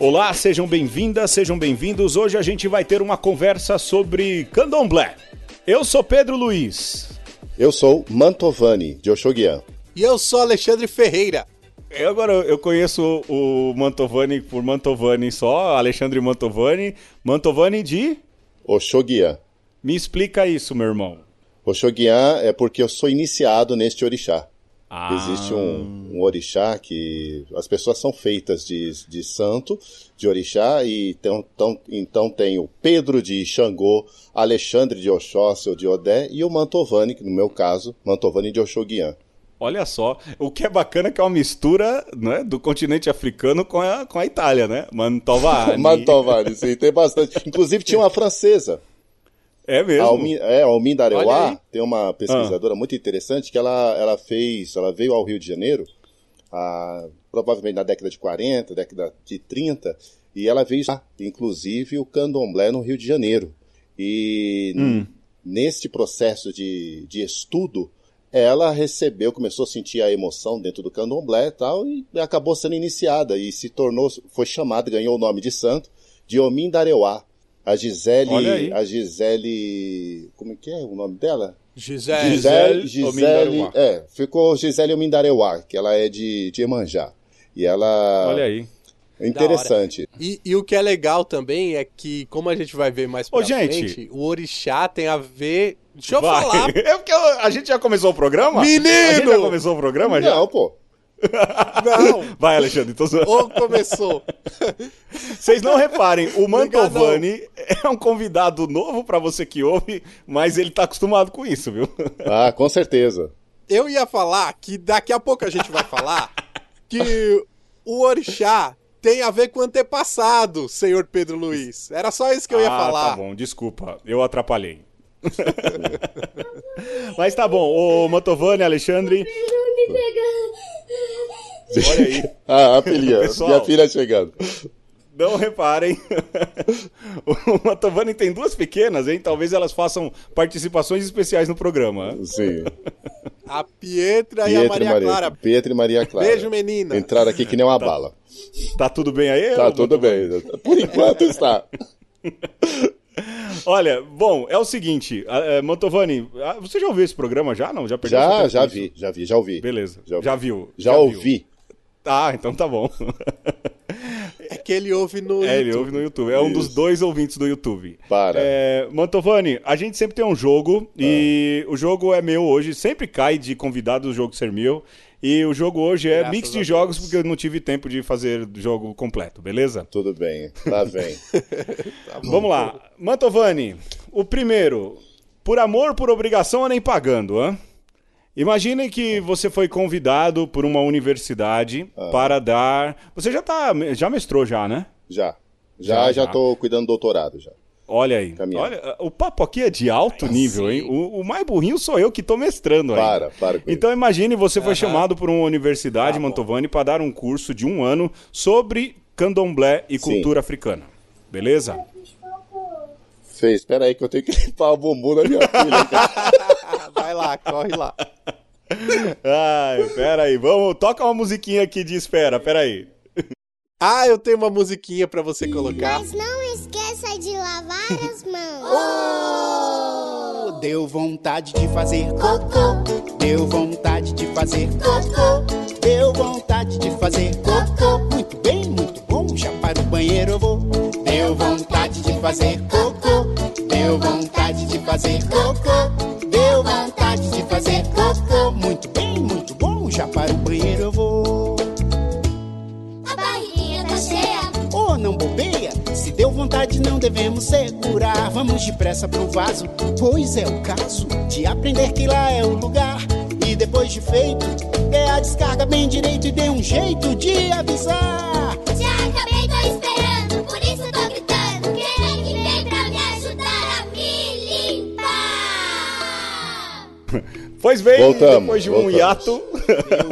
Olá, sejam bem-vindas, sejam bem-vindos. Hoje a gente vai ter uma conversa sobre candomblé. Eu sou Pedro Luiz. Eu sou Mantovani, de Oxoguian. E eu sou Alexandre Ferreira. Eu agora eu conheço o Mantovani por Mantovani só, Alexandre Mantovani. Mantovani de? Oxoguian. Me explica isso, meu irmão. Oxoguian é porque eu sou iniciado neste orixá. Ah. Existe um, um, orixá que as pessoas são feitas de, de santo, de orixá, e então, então, então tem o Pedro de Xangô, Alexandre de Oxóssi ou de Odé, e o Mantovani, que no meu caso, Mantovani de Oxoguian. Olha só, o que é bacana é que é uma mistura né, do continente africano com a, com a Itália, né? Mantovani. Mantovani, sim, tem bastante. Inclusive tinha uma francesa. É mesmo? A Almin, é, a Almin tem uma pesquisadora ah. muito interessante que ela, ela fez, ela veio ao Rio de Janeiro, a, provavelmente na década de 40, década de 30, e ela veio, inclusive, o candomblé no Rio de Janeiro. E hum. neste processo de, de estudo, ela recebeu, começou a sentir a emoção dentro do candomblé e tal, e acabou sendo iniciada e se tornou, foi chamada, ganhou o nome de santo, de Omin Dareuá. A Gisele. A Gisele. Como é que é o nome dela? Gisele. Gisele. Gisele é, ficou Gisele Omindareuá, que ela é de, de Emanjá. E ela. Olha aí. É interessante. E, e, o que é legal também é que, como a gente vai ver mais pra Ô, frente, gente, o orixá tem a ver. Deixa eu vai. falar. É porque a gente já começou o programa? Menino! A gente já começou o programa já? Não, pô. Não. Vai, Alexandre. Tô... Ou começou. Vocês não reparem, o Mantovani é um convidado novo para você que ouve, mas ele tá acostumado com isso, viu? Ah, com certeza. Eu ia falar que daqui a pouco a gente vai falar que o orixá tem a ver com o antepassado, senhor Pedro Luiz. Era só isso que eu ia ah, falar. Tá bom, desculpa, eu atrapalhei. Mas tá bom, o Mantovani, Alexandre. Olha aí. ah, a filha, Pessoal, minha filha chegando. Não reparem. o Mantovani tem duas pequenas, hein? Talvez elas façam participações especiais no programa. Sim. A Pietra, Pietra e a Maria, Maria, Clara. Pietra e Maria Clara. Beijo, menina. Entraram aqui que nem uma tá, bala. Tá tudo bem aí? Tá tudo bem. Por enquanto está. Olha, bom, é o seguinte, uh, Mantovani, você já ouviu esse programa já? Não, já perdeu Já, já vi, já vi, já ouvi. Beleza, já, já viu. Já, já ouvi. Viu. Ah, então tá bom. É que ele ouve no é, YouTube. ele ouve no YouTube. É Isso. um dos dois ouvintes do YouTube. Para. É, Mantovani, a gente sempre tem um jogo ah. e o jogo é meu hoje. Sempre cai de convidado o jogo ser meu. E o jogo hoje é Graças mix de jogos, porque eu não tive tempo de fazer jogo completo, beleza? Tudo bem, lá vem. tá Vamos lá. Mantovani, o primeiro. Por amor, por obrigação ou nem pagando, hã? Imagine que você foi convidado por uma universidade ah. para dar. Você já tá. Já mestrou já, né? Já. Já, já, já tô cuidando do doutorado já. Olha aí. Olha, o papo aqui é de alto nível, hein? O, o, mais burrinho sou eu que tô mestrando aí. Para, para. então imagine você foi chamado por uma universidade, tá Mantovani, para dar um curso de um ano sobre candomblé e Sim. cultura africana. Beleza? Fez. Espera aí que eu tenho que limpar o bumbum da minha filha. Vai lá, corre lá. Ai, pera aí. Vamos, toca uma musiquinha aqui de espera, pera aí. Ah, eu tenho uma musiquinha para você colocar. Mas não de lavar as mãos. Oh, deu vontade de fazer cocô. Deu vontade de fazer cocô. Deu vontade de fazer cocô. Muito bem, muito bom. Já para o banheiro eu vou. Deu vontade de fazer cocô. Deu vontade de fazer cocô. Deu vontade de fazer cocô. Vontade, não devemos segurar. Vamos depressa pro vaso, pois é o caso de aprender que lá é o lugar. E depois de feito, é a descarga bem direito e dê um jeito de avisar. Já acabei, tô esperando, por isso tô gritando. Quem é que vem pra me ajudar a me limpar? Pois bem, Voltamos, depois de um voltamos. hiato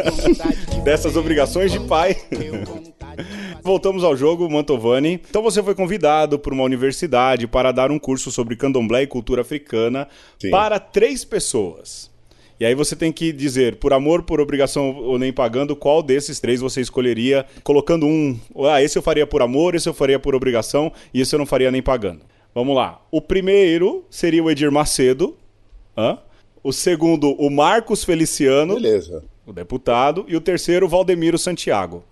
dessas obrigações de pai. Voltamos ao jogo, Mantovani. Então você foi convidado por uma universidade para dar um curso sobre candomblé e cultura africana Sim. para três pessoas. E aí você tem que dizer, por amor, por obrigação ou nem pagando, qual desses três você escolheria, colocando um. Ah, esse eu faria por amor, esse eu faria por obrigação, e esse eu não faria nem pagando. Vamos lá. O primeiro seria o Edir Macedo. Hã? O segundo, o Marcos Feliciano, Beleza. o deputado. E o terceiro, o Valdemiro Santiago.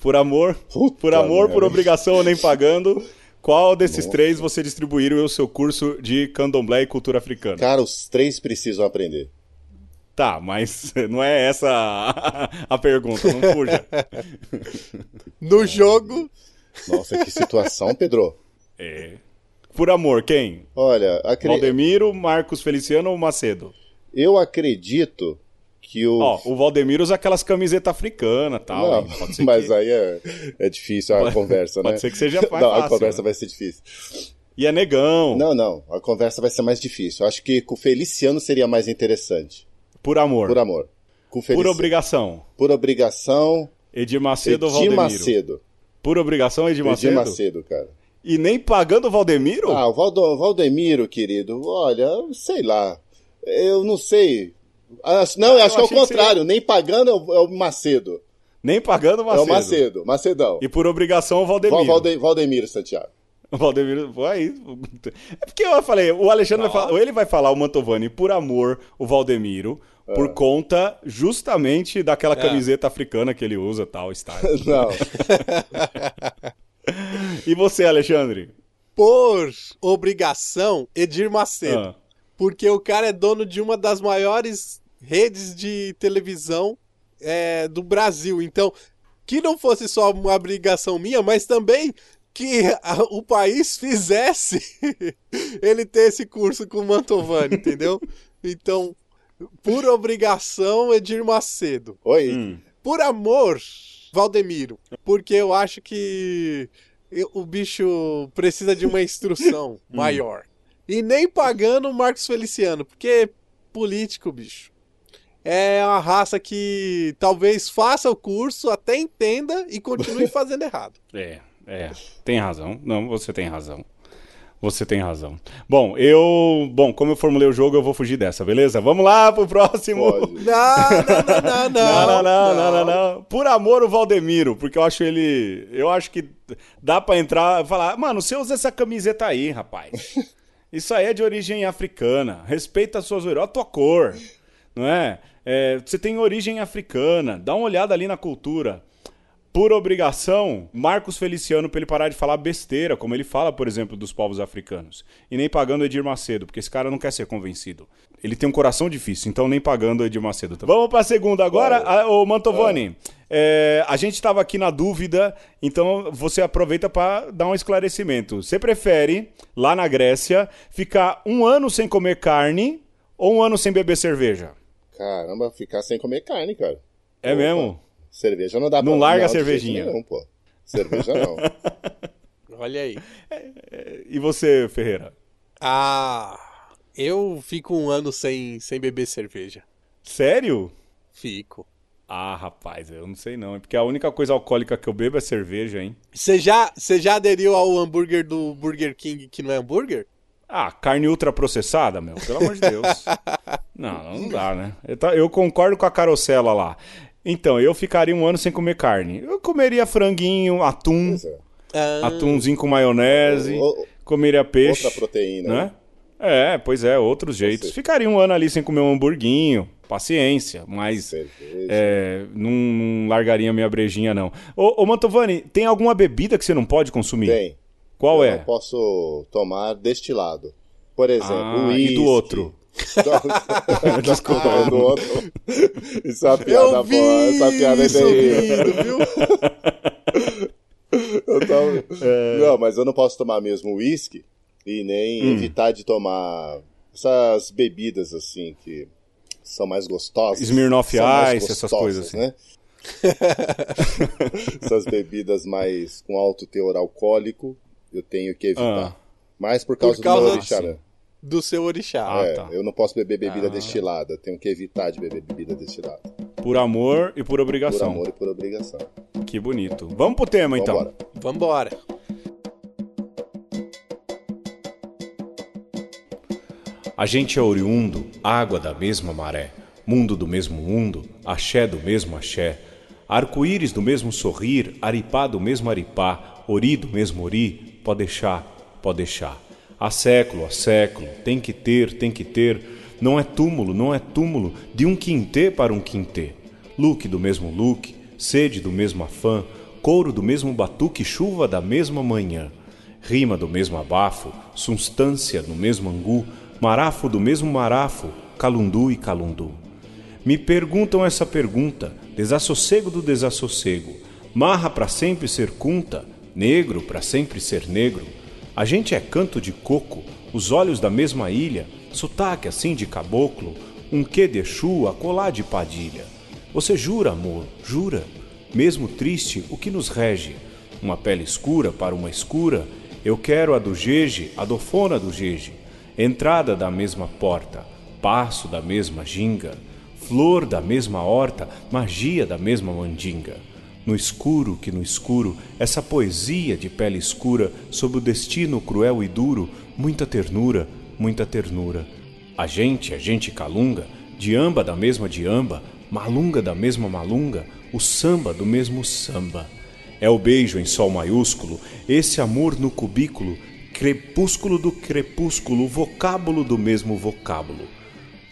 Por amor, Puta por amor, por obrigação ou nem pagando, qual desses três você distribuiria o seu curso de candomblé e cultura africana? Cara, os três precisam aprender. Tá, mas não é essa a, a pergunta, não fuja. No jogo, Nossa, que situação, Pedro. É. Por amor, quem? Olha, acre... Valdemiro, Marcos Feliciano ou Macedo? eu acredito que o. Ó, o Valdemiro usa aquelas camisetas africanas e tal. Não, hein? Pode mas que- aí é, é difícil a conversa, né? pode ser que seja mais Não, a fácil, conversa né? vai ser difícil. E é negão. Não, não, a conversa vai ser mais difícil. Eu acho que com o Feliciano seria mais interessante. Por amor. Por amor. Com o Por Felici- obrigação. Por obrigação. Edir Macedo ou Valdemiro? Macedo. Por obrigação, Edir Macedo? Edir Macedo, cara. E nem pagando o Valdemiro? Ah, o Valdo- Valdemiro, querido, olha, sei lá. Eu não sei. Acho- não, Ah, acho eu que é o contrário. Nem pagando é o, é o Macedo. Nem pagando o É Macedo. o Macedo. Macedão. E por obrigação o Valdemiro. Val- Valde- Valdemiro Santiago. O Valdemiro, pô, aí. É porque eu falei, o Alexandre vai falar, ou ele vai falar o Mantovani por amor, o Valdemiro, É. por conta justamente daquela camiseta africana que ele usa, tal, style. Não. E você, Alexandre? por obrigação, Edir Macedo. Ah, Porque o cara é dono de uma das maiores redes de televisão é, do Brasil. Então, que não fosse só uma obrigação minha, mas também que a- o país fizesse ele ter esse curso com o Mantovani, entendeu? Então, por obrigação, Edir Macedo. Oi. hum. Por amor, Valdemiro. Porque eu acho que eu- o bicho precisa de uma instrução maior. E nem pagando o Marcos Feliciano, porque político, bicho. É uma raça que talvez faça o curso, até entenda e continue fazendo errado. É, é, tem razão. Não, você tem razão. Você tem razão. Bom, eu. Bom, como eu formulei o jogo, eu vou fugir dessa, beleza? Vamos lá pro próximo. Não, não, não, não, Não, não, não, não, não, não. Por amor o Valdemiro, porque eu acho ele. Eu acho que dá pra entrar e falar, mano, você usa essa camiseta aí, rapaz. Isso aí é de origem africana. Respeita as suas origens. Olha a tua cor. Não é? É, Você tem origem africana. Dá uma olhada ali na cultura. Por obrigação, Marcos Feliciano pra ele parar de falar besteira, como ele fala, por exemplo, dos povos africanos. E nem pagando Edir Macedo, porque esse cara não quer ser convencido. Ele tem um coração difícil, então nem pagando Edir Macedo. também. Vamos pra segunda agora. Ah, Ô, Mantovani, é, a gente tava aqui na dúvida, então você aproveita pra dar um esclarecimento. Você prefere, lá na Grécia, ficar um ano sem comer carne ou um ano sem beber cerveja? Caramba, ficar sem comer carne, cara. É Opa. mesmo? Cerveja não dá pra Não larga a cervejinha. nenhum, pô. Cerveja não. Olha aí. E você, Ferreira? Ah, eu fico um ano sem, sem beber cerveja. Sério? Fico. Ah, rapaz, eu não sei não. É porque a única coisa alcoólica que eu bebo é cerveja, hein? Você já, você já aderiu ao hambúrguer do Burger King que não é hambúrguer? Ah, carne ultraprocessada, meu. Pelo amor de Deus. Não, não dá, né? Eu, tá- eu concordo com a carocela lá. Então, eu ficaria um ano sem comer carne. Eu comeria franguinho, atum, é. Ah, atumzinho com maionese, O- o- comeria peixe. Outra proteína. né? É, pois é, outros jeitos. Ficaria um ano ali sem comer um hamburguinho, paciência, mas é, não, não largaria minha brejinha, não. Ô, ô Mantovani, tem alguma bebida que você não pode consumir? Tem. Qual eu é? não posso tomar destilado. Por exemplo, Ah, uísque. e do outro? Desculpa, Ah, do outro. Isso é uma piada eu boa. vi Essa piada é viu? Eu tava- É. Não, mas eu não posso tomar mesmo uísque e nem Hum. evitar de tomar essas bebidas assim que são mais gostosas. Smirnoff mais Ice, essas gostosas, coisas assim. né? essas bebidas mais com alto teor alcoólico, eu tenho que evitar. Ah. Mas por causa, causa- do meu orixá, sim. né? Do seu orixá. Ah, é, tá. eu não posso beber bebida Ah. destilada, tenho que evitar de beber bebida destilada. Por amor e por Por obrigação. amor e por obrigação. Que bonito. Vamos pro tema, então. Vambora. Vambora. A gente é oriundo, água da mesma maré. mundo do mesmo mundo, axé do mesmo axé, arco-íris do mesmo sorrir, aripá do mesmo aripá, ori do mesmo ori, pode deixar, pode deixar. Há século, há século, tem que ter, tem que ter, não é túmulo, não é túmulo, de um quintê para um quintê. Look do mesmo look, sede do mesmo afã, couro do mesmo batuque, chuva da mesma manhã, rima do mesmo abafo, substância do mesmo angu, marafo do mesmo marafo, calundu e calundu. Me perguntam essa pergunta, desassossego do desassossego, marra para sempre ser cunta, negro para sempre ser negro. A gente é canto de coco, os olhos da mesma ilha, sotaque assim de caboclo, um quê de chua, colar de padilha. Você jura, amor, jura? Mesmo triste, o que nos rege? Uma pele escura para uma escura, eu quero a do Jeje, a dofona do Jeje. Entrada da mesma porta, passo da mesma ginga, flor da mesma horta, magia da mesma mandinga. No escuro que no escuro, essa poesia de pele escura, sob o destino cruel e duro, muita ternura, muita ternura. A gente, a gente calunga, diamba da mesma diamba, malunga da mesma malunga, o samba do mesmo samba. É o beijo em sol maiúsculo, esse amor no cubículo, crepúsculo do crepúsculo, vocábulo do mesmo vocábulo.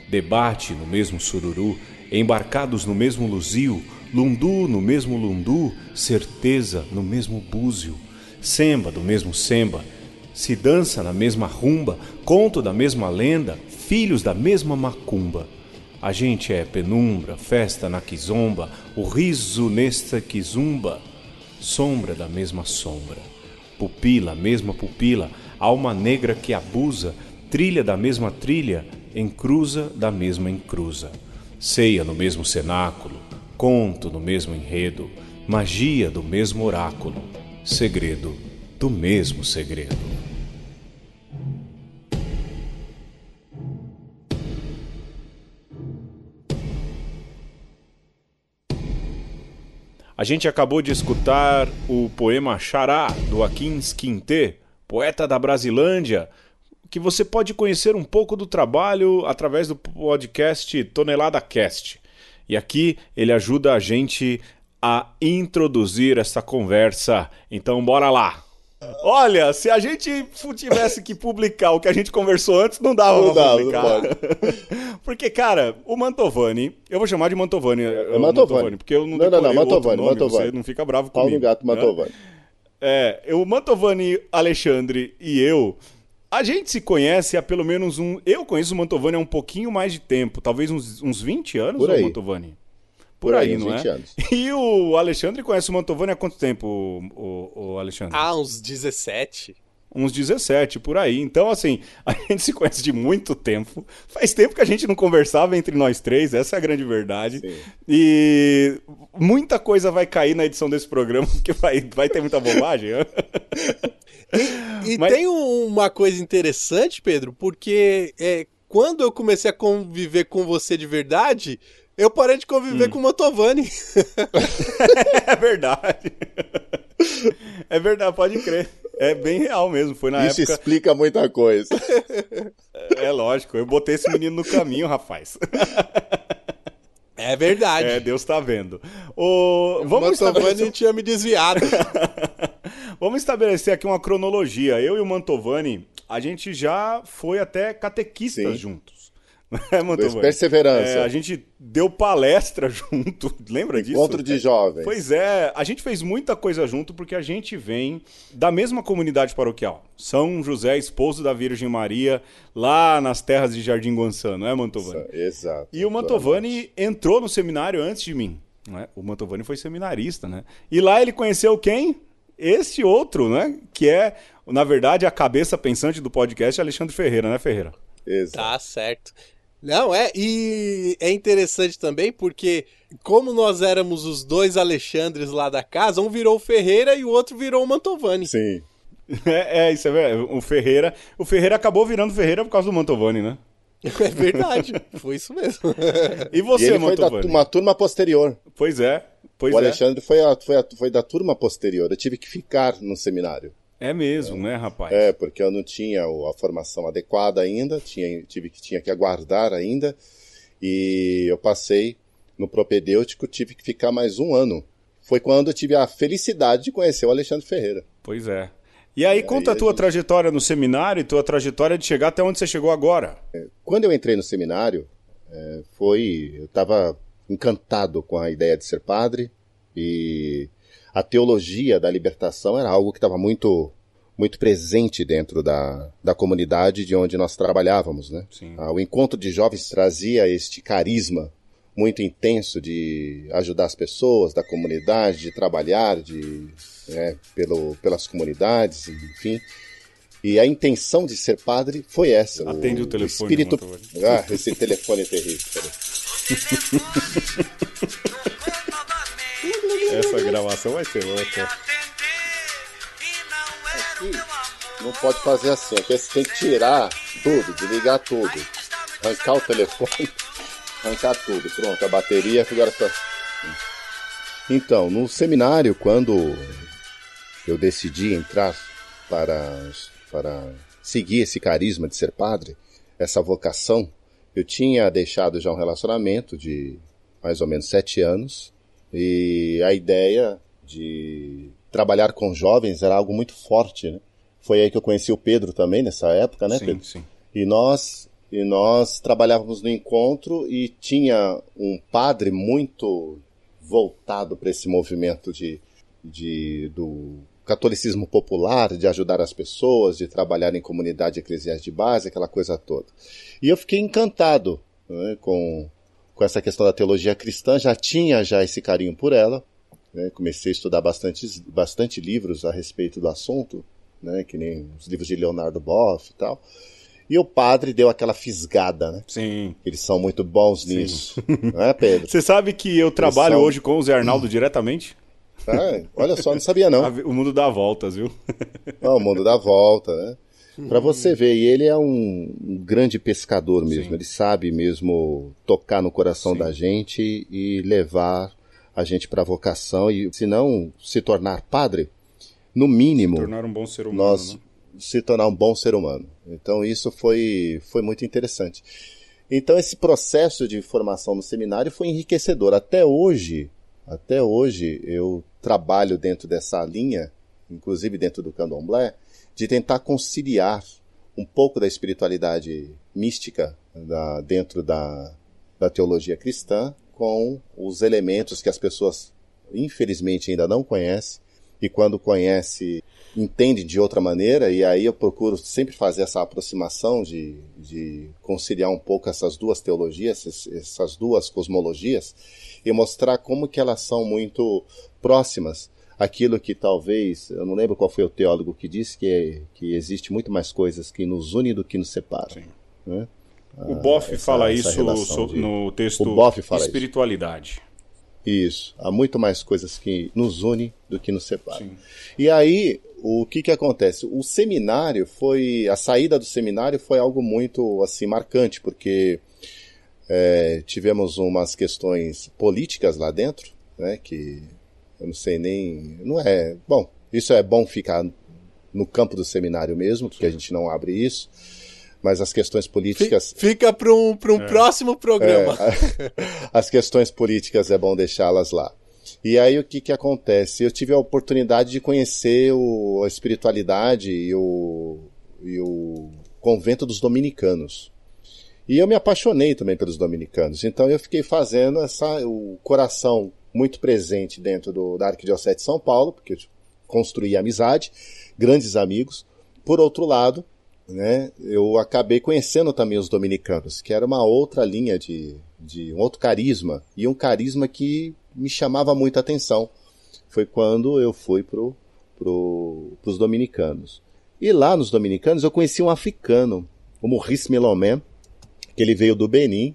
Debate no mesmo sururu, embarcados no mesmo luzio, lundu no mesmo lundu, certeza no mesmo búzio, semba do mesmo semba, se dança na mesma rumba, conto da mesma lenda, filhos da mesma macumba. A gente é penumbra, festa na quizomba, o riso nesta quizumba, sombra da mesma sombra, pupila, mesma pupila, alma negra que abusa, trilha da mesma trilha, encruza da mesma encruza, ceia no mesmo cenáculo, conto no mesmo enredo, magia do mesmo oráculo, segredo do mesmo segredo. A gente acabou de escutar o poema Xará, do Akin Quintê, poeta da Brasilândia, que você pode conhecer um pouco do trabalho através do podcast Tonelada Cast. E aqui ele ajuda a gente a introduzir essa conversa. Então bora lá! Olha, se a gente tivesse que publicar o que a gente conversou antes, não dava Não pra publicar. não porque, cara, o Mantovani, eu vou chamar de Mantovani. É Mantovani. porque eu não Não, não, não, Mantovani, nome, Mantovani. Você não fica bravo Paulo comigo. Gato né? Mantovani. É, o Mantovani, Alexandre e eu, a gente se conhece há pelo menos um. Eu conheço o Mantovani há um pouquinho mais de tempo, talvez uns, uns 20 anos, Por aí. Mantovani? Por, Por aí, aí, uns não 20 é? anos. E o Alexandre conhece o Mantovani há quanto tempo, o, o- o Alexandre? Ah, uns 17. Uns 17, por aí. Então, assim, a gente se conhece de muito tempo. Faz tempo que a gente não conversava entre nós três, essa é a grande verdade. Sim. E muita coisa vai cair na edição desse programa, porque vai, vai ter muita bobagem. E Mas- tem um- uma coisa interessante, Pedro, porque é, quando eu comecei a conviver com você de verdade, eu parei de Hum. conviver com o Mantovani. É verdade. É verdade, pode crer. É bem real mesmo. Foi na Isso época. explica muita coisa. É lógico, eu botei esse menino no caminho, rapaz. É verdade. É, Deus tá vendo. O... o Vamos, Mantovani estabelecer... tinha me desviado. Vamos estabelecer aqui uma cronologia. Eu e o Mantovani, a gente já foi até catequistas Sim. juntos. É, Mantovani? Perseverança. É, a gente deu palestra junto, lembra disso? Encontro de jovens. Pois é, a gente fez muita coisa junto porque a gente vem da mesma comunidade paroquial. São José, esposo da Virgem Maria, lá nas terras de Jardim Guançã, não é, Mantovani? Exato. E o Mantovani entrou no seminário antes de mim. É? O Mantovani foi seminarista, né? E lá ele conheceu quem? Esse outro, né? Que é, na verdade, a cabeça pensante do podcast, Alexandre Ferreira, né, Ferreira? Exato. Tá certo. Não, é, e é interessante também porque, como nós éramos os dois Alexandres lá da casa, um virou o Ferreira e o outro virou o Mantovani. Sim. É, é, isso é verdade. O Ferreira. O Ferreira acabou virando Ferreira por causa do Mantovani, né? É verdade, foi isso mesmo. E E você, ele foi da Mantovani? uma turma posterior. Pois é. Pois o é. Alexandre foi, a- foi, a- foi da turma posterior. Eu tive que ficar no seminário. É mesmo, né, rapaz? É, porque eu não tinha a formação adequada ainda, tinha, tive que, tinha que aguardar ainda. E eu passei no propedêutico, tive que ficar mais um ano. Foi quando eu tive a felicidade de conhecer o Alexandre Ferreira. Pois é. E aí, conta a tua gente... trajetória no seminário e tua trajetória de chegar até onde você chegou agora. Quando eu entrei no seminário, é, foi. Eu estava encantado com a ideia de ser padre e a teologia da libertação era algo que estava muito muito presente dentro da, da comunidade de onde nós trabalhávamos, né? Ah, o encontro de jovens trazia este carisma muito intenso de ajudar as pessoas da comunidade, de trabalhar de, né, pelo, pelas comunidades, enfim. E a intenção de ser padre foi essa. Atende o, o telefone. Espírito... Ah, esse telefone é terrível. Essa gravação vai ser outra. Aqui, não pode fazer assim. Aqui você tem que tirar tudo, desligar tudo, arrancar o telefone arrancar tudo. Pronto, a bateria agora está. Então, no seminário, quando eu decidi entrar para, para seguir esse carisma de ser padre, essa vocação, eu tinha deixado já um relacionamento de mais ou menos sete anos e a ideia de trabalhar com jovens era algo muito forte, né? Foi aí que eu conheci o Pedro também nessa época, né, sim, Pedro? Sim. E nós e nós trabalhávamos no encontro e tinha um padre muito voltado para esse movimento de, de, do catolicismo popular, de ajudar as pessoas, de trabalhar em comunidade eclesiais de base, aquela coisa toda. E eu fiquei encantado né, com, com essa questão da teologia cristã, já tinha já esse carinho por ela, né, comecei a estudar bastante, bastante livros a respeito do assunto, né, que nem os livros de Leonardo Boff e tal, e o padre deu aquela fisgada, né? Sim. Eles são muito bons nisso. Não é, Pedro? Você sabe que eu trabalho são... hoje com o Zé Arnaldo diretamente? Ah, olha só, não sabia não. O mundo dá voltas, viu? Não, o mundo dá volta, né? Para você ver, e ele é um, um grande pescador mesmo. Sim. Ele sabe mesmo tocar no coração Sim. da gente e levar a gente para a vocação e, se não se tornar padre, no mínimo, se tornar um bom ser humano, nós né? se tornar um bom ser humano. Então isso foi, foi muito interessante. Então esse processo de formação no seminário foi enriquecedor. Até hoje, até hoje eu trabalho dentro dessa linha, inclusive dentro do candomblé, de tentar conciliar um pouco da espiritualidade mística da, dentro da, da teologia cristã com os elementos que as pessoas infelizmente ainda não conhecem e quando conhece entende de outra maneira, e aí eu procuro sempre fazer essa aproximação de, de conciliar um pouco essas duas teologias, essas duas cosmologias, e mostrar como que elas são muito próximas. Aquilo que talvez, eu não lembro qual foi o teólogo que disse que, é, que existe muito mais coisas que nos unem do que nos separam. Né? O Boff ah, fala isso de... no texto Espiritualidade. Isso. Isso. Há muito mais coisas que nos unem do que nos separam. Sim. E aí, o que que acontece? O seminário foi, a saída do seminário foi algo muito assim marcante, porque é, tivemos umas questões políticas lá dentro, né? Que eu não sei nem, não é, bom, isso é bom ficar no campo do seminário mesmo, porque a gente não abre isso mas as questões políticas. Fica para um, um é. próximo programa. É, as questões políticas é bom deixá-las lá. E aí o que, que acontece? Eu tive a oportunidade de conhecer o, a espiritualidade e o, e o convento dos dominicanos. E eu me apaixonei também pelos dominicanos. Então eu fiquei fazendo essa, o coração muito presente dentro do, da Arquidiocese de São Paulo, porque eu construí amizade, grandes amigos. Por outro lado, né, eu acabei conhecendo também os dominicanos, que era uma outra linha de, de um outro carisma, e um carisma que me chamava muita atenção. Foi quando eu fui pro, pro, pros dominicanos. E lá nos dominicanos eu conheci um africano, o Maurice Melomé, que ele veio do Benin,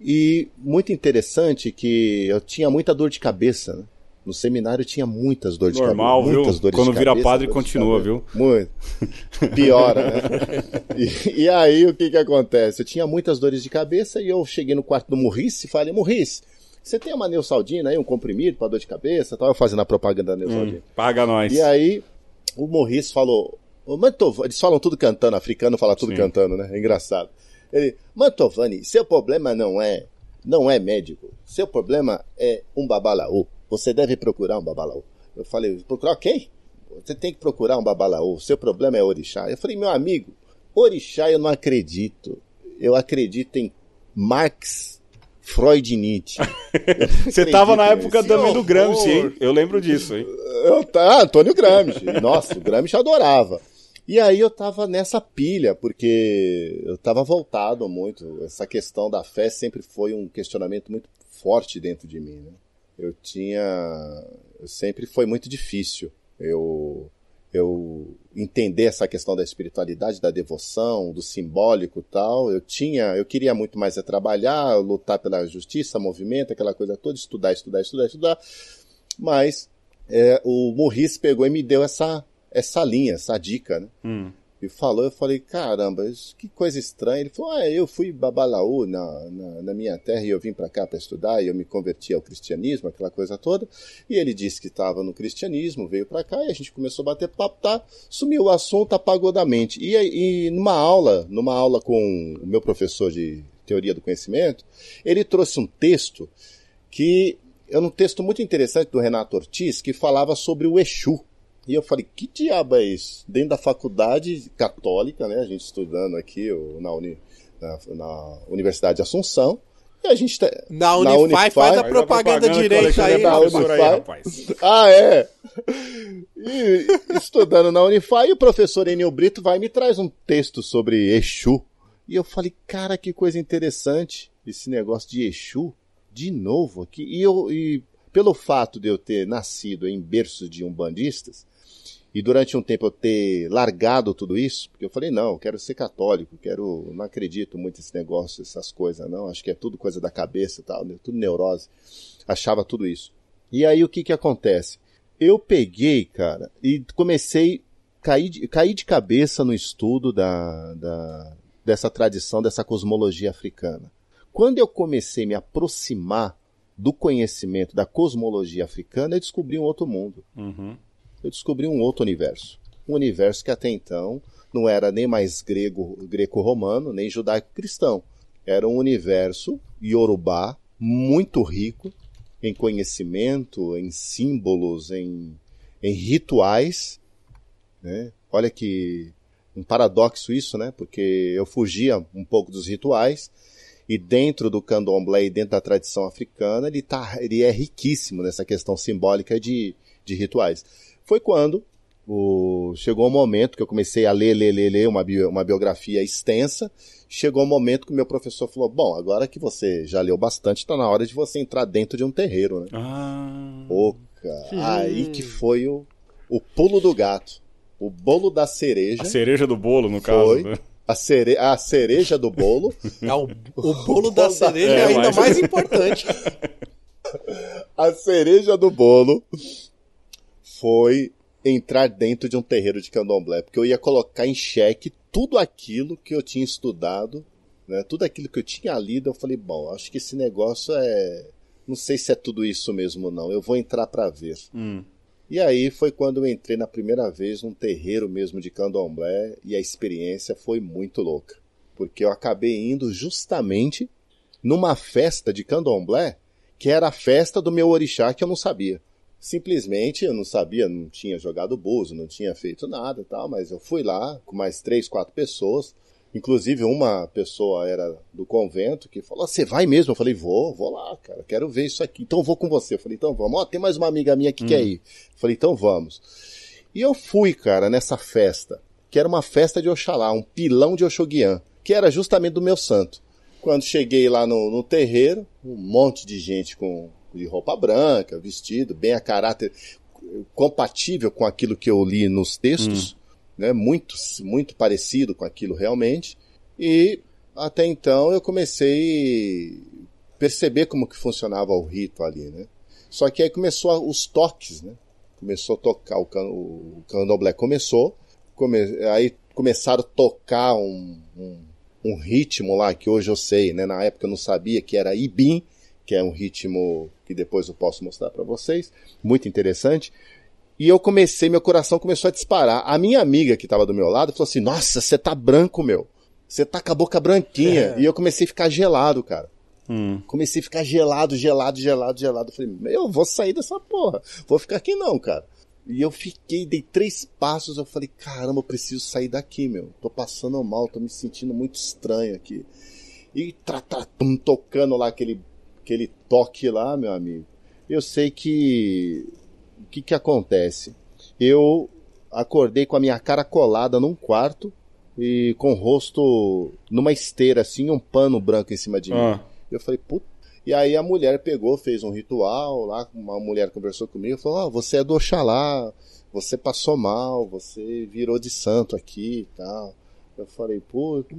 e muito interessante que eu tinha muita dor de cabeça, né? No seminário tinha muitas dores Normal, de cabeça. Muitas dores Quando de vira cabeça, padre, continua, viu? Muito. Piora, né? E, e, aí, o que que acontece? Eu tinha muitas dores de cabeça e eu cheguei no quarto do Morrice e falei, Morrice, você tem uma Neosaldina aí, um comprimido para dor de cabeça? Tava fazendo a propaganda da Neosaldina. Hum, paga nós. E aí, o Morrice falou, eles falam tudo cantando, africano fala tudo Sim. cantando, né? É engraçado. Ele, Mantovani, seu problema não é, não é médico. Seu problema é um babalaú. Você deve procurar um babalaú. Eu falei, procurar quem? Você tem que procurar um babalaú. Seu problema é orixá. Eu falei, meu amigo, orixá eu não acredito. Eu acredito em Marx, Freud e Nietzsche. Você tava na época também do Gramsci, hein? Eu lembro disso, hein? Eu, tá, Antônio Gramsci. Nossa, o Gramsci adorava. E aí eu tava nessa pilha, porque eu tava voltado muito. Essa questão da fé sempre foi um questionamento muito forte dentro de mim, né? Eu tinha... sempre foi muito difícil. Eu... Eu entender essa questão da espiritualidade, da devoção, do simbólico tal. Eu tinha, eu queria muito mais é trabalhar, lutar pela justiça, movimento, aquela coisa toda, estudar, estudar, estudar, estudar. Mas é, o Morris pegou e me deu essa, essa linha, essa dica, né? Hum. E falou, eu falei, caramba, que coisa estranha. Ele falou, ah, eu fui babalaú na, na, na minha terra e eu vim para cá para estudar e eu me converti ao cristianismo, aquela coisa toda. E ele disse que estava no cristianismo, veio para cá e a gente começou a bater papo, tá? Sumiu o assunto, apagou da mente. E, e numa aula, numa aula com o meu professor de teoria do conhecimento, ele trouxe um texto que é um texto muito interessante do Renato Ortiz que falava sobre o Exu. E eu falei, que diabo é isso? Dentro da faculdade católica, né? A gente estudando aqui na, uni, na, na Universidade de Assunção. E a gente tá, Na Unify, faz a propaganda direita aí, professor Unify. aí, rapaz. Ah, é? E, estudando na Unify, o professor Enio Brito vai e me traz um texto sobre Exu. E eu falei, cara, que coisa interessante esse negócio de Exu, de novo aqui. E, eu, e pelo fato de eu ter nascido em berço de umbandistas, e durante um tempo eu ter largado tudo isso, porque eu falei, não, eu quero ser católico, quero, não acredito muito nesse negócio, essas coisas, não, acho que é tudo coisa da cabeça e tal, né, tudo neurose. Achava tudo isso. E aí o que que acontece? Eu peguei, cara, e comecei cair de, cair de cabeça no estudo da, da, dessa tradição, dessa cosmologia africana. Quando eu comecei a me aproximar do conhecimento da cosmologia africana, eu descobri um outro mundo. Uhum. Eu descobri um outro universo. Um universo que até então não era nem mais grego, greco-romano, nem judaico-cristão. Era um universo iorubá muito rico em conhecimento, em símbolos, em, em rituais. Né? Olha que um paradoxo isso, né? Porque eu fugia um pouco dos rituais e dentro do candomblé e dentro da tradição africana ele, tá, ele é riquíssimo nessa questão simbólica de, de rituais. Foi quando o, chegou um momento que eu comecei a ler, ler, ler, ler uma, bio, uma biografia extensa. Chegou um momento que o meu professor falou: Bom, agora que você já leu bastante, está na hora de você entrar dentro de um terreiro, né? Ah. Pô, cara, aí que foi o, o pulo do gato. O bolo da cereja. A cereja do bolo, no caso. Foi. né? A, cere... a cereja do bolo. É o, o bolo da cereja É, é ainda mas- mais importante. a cereja do bolo foi entrar dentro de um terreiro de candomblé, porque eu ia colocar em xeque tudo aquilo que eu tinha estudado, né? Tudo aquilo que eu tinha lido, eu falei, bom, acho que esse negócio é, não sei se é tudo isso mesmo não. Eu vou entrar para ver. Hum. E aí foi quando eu entrei na primeira vez num terreiro mesmo de candomblé e a experiência foi muito louca, porque eu acabei indo justamente numa festa de candomblé que era a festa do meu orixá que eu não sabia. Simplesmente eu não sabia, não tinha jogado buzo, não tinha feito nada e tal, mas eu fui lá com mais três, quatro pessoas. Inclusive uma pessoa era do convento que falou: Você vai mesmo? Eu falei: Vou, vou lá, cara, quero ver isso aqui. Então vou com você. Eu falei: Então vamos. Ó, tem mais uma amiga minha que quer ir. Eu falei: Então vamos. E eu fui, cara, nessa festa, que era uma festa de Oxalá, um pilão de Oxoguian, que era justamente do meu santo. Quando cheguei lá no, no terreiro, um monte de gente com de roupa branca, vestido, bem a caráter compatível com aquilo que eu li nos textos, né? Muito, muito parecido com aquilo realmente. E até então eu comecei a perceber como que funcionava o rito ali, né? Só que aí começou os toques, né? Começou a tocar, o, can, o candomblé começou, come, aí começaram a tocar um, um, um ritmo lá que hoje eu sei, né? Na época eu não sabia que era Ibim, que é um ritmo que depois eu posso mostrar para vocês, muito interessante. E eu comecei, meu coração começou a disparar. A minha amiga que estava do meu lado falou assim: Nossa, você tá branco, meu. Você tá com a boca branquinha. É. E eu comecei a ficar gelado, cara. Hum. Comecei a ficar gelado, gelado, gelado, gelado. Eu falei, eu vou sair dessa porra. Vou ficar aqui não, cara. E eu fiquei, dei três passos, eu falei, caramba, eu preciso sair daqui, meu. Tô passando mal, tô me sentindo muito estranho aqui. E tra, tum, tocando lá aquele, aquele toque lá, meu amigo. Eu sei que. O que que acontece? Eu acordei com a minha cara colada num quarto e com o rosto numa esteira, assim, um pano branco em cima de mim. Ah. Eu falei, puta. E aí a mulher pegou, fez um ritual lá, uma mulher conversou comigo, falou, ó, você é do Oxalá, você passou mal, você virou de santo aqui e tal. Eu falei, pô, eu vou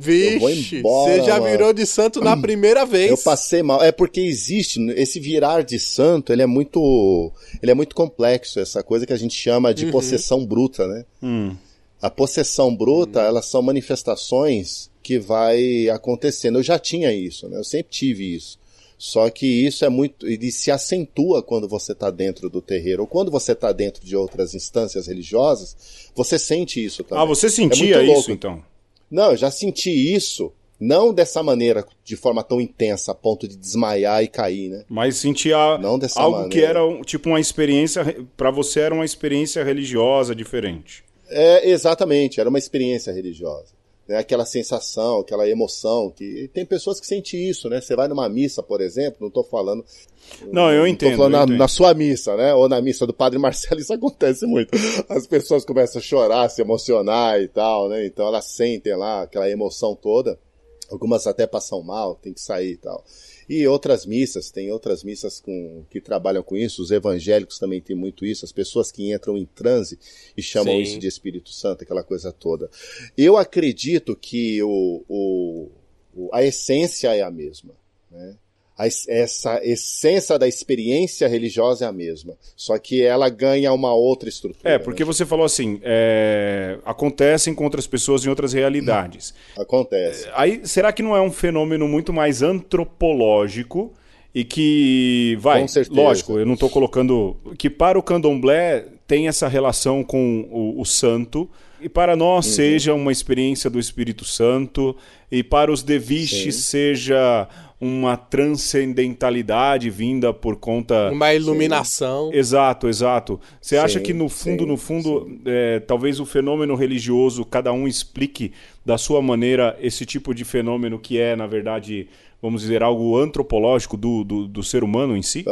Vixe, embora. você já mano. virou de santo na primeira vez. Eu passei mal. É porque existe esse virar de santo, ele é muito, ele é muito complexo, essa coisa que a gente chama de Uhum. possessão bruta, né? Hum. A possessão bruta, Uhum. elas são manifestações que vai acontecendo. Eu já tinha isso, né? Eu sempre tive isso. Só que isso é muito. Ele se acentua quando você está dentro do terreiro. Ou quando você está dentro de outras instâncias religiosas, você sente isso também. Ah, você sentia É muito louco. isso então? Não, eu já senti isso. Não dessa maneira, de forma tão intensa, a ponto de desmaiar e cair, né? Mas sentia algo maneira. que era tipo uma experiência. Pra você era uma experiência religiosa diferente. É, exatamente, era uma experiência religiosa. Né? Aquela sensação, aquela emoção, que tem pessoas que sentem isso, né? Você vai numa missa, por exemplo, não estou falando. Não, eu entendo. tô falando na, entendo. na sua missa, né? Ou na missa do Padre Marcelo, isso acontece muito. As pessoas começam a chorar, se emocionar e tal, né? Então elas sentem lá aquela emoção toda. Algumas até passam mal, tem que sair e tal. E outras missas, tem outras missas com, que trabalham com isso, os evangélicos também têm muito isso, as pessoas que entram em transe e chamam Sim. isso de Espírito Santo, aquela coisa toda. Eu acredito que o, o, o- a essência é a mesma. Né? Essa essência da experiência religiosa é a mesma, só que ela ganha uma outra estrutura. É, porque né? você falou assim, é, acontecem com outras pessoas em outras realidades. acontece. Aí, será que não é um fenômeno muito mais antropológico e que, vai, Com certeza. lógico, eu não estou colocando, que para o candomblé tem essa relação com o, o santo e para Uhum. nós seja uma experiência do Espírito Santo e para os deviches seja uma transcendentalidade vinda por conta Uma iluminação. Exato, exato. Você acha Sim, que no fundo, sim, no fundo, é, talvez o fenômeno religioso, cada um explique da sua maneira esse tipo de fenômeno que é, na verdade, vamos dizer, algo antropológico do, do, do ser humano em si?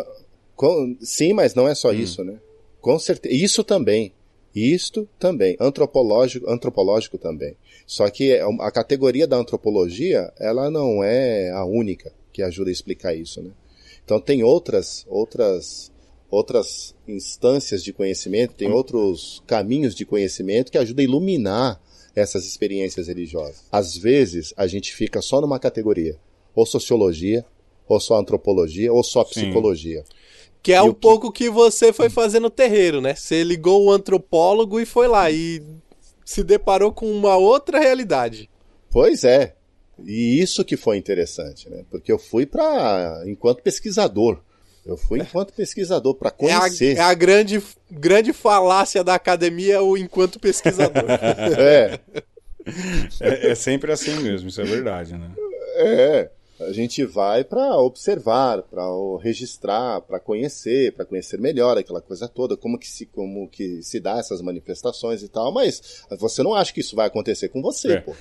Com- sim, mas não é Hum. só isso, né? Com certeza. Isso também. Isto também. Antropológico, antropológico também. Só que é a categoria da antropologia, ela não é a única que ajuda a explicar isso, né? Então tem outras, outras, outras instâncias de conhecimento, tem outros caminhos de conhecimento que ajudam a iluminar essas experiências religiosas. Às vezes a gente fica só numa categoria, ou sociologia, ou só antropologia, ou só Sim. psicologia. Que é E um que- pouco que você foi fazer no terreiro, né? Você ligou o antropólogo e foi lá e se deparou com uma outra realidade. Pois é. E isso que foi interessante, né? Porque eu fui para enquanto pesquisador. Eu fui enquanto pesquisador para É a, conhecer. é a grande, grande falácia da academia o enquanto pesquisador. É, É, é sempre assim mesmo, isso é verdade, né? é. A gente vai para observar, para registrar, para conhecer, para conhecer melhor aquela coisa toda, como que se como que se dá essas manifestações e tal, mas você não acha que isso vai acontecer com você, É. pô.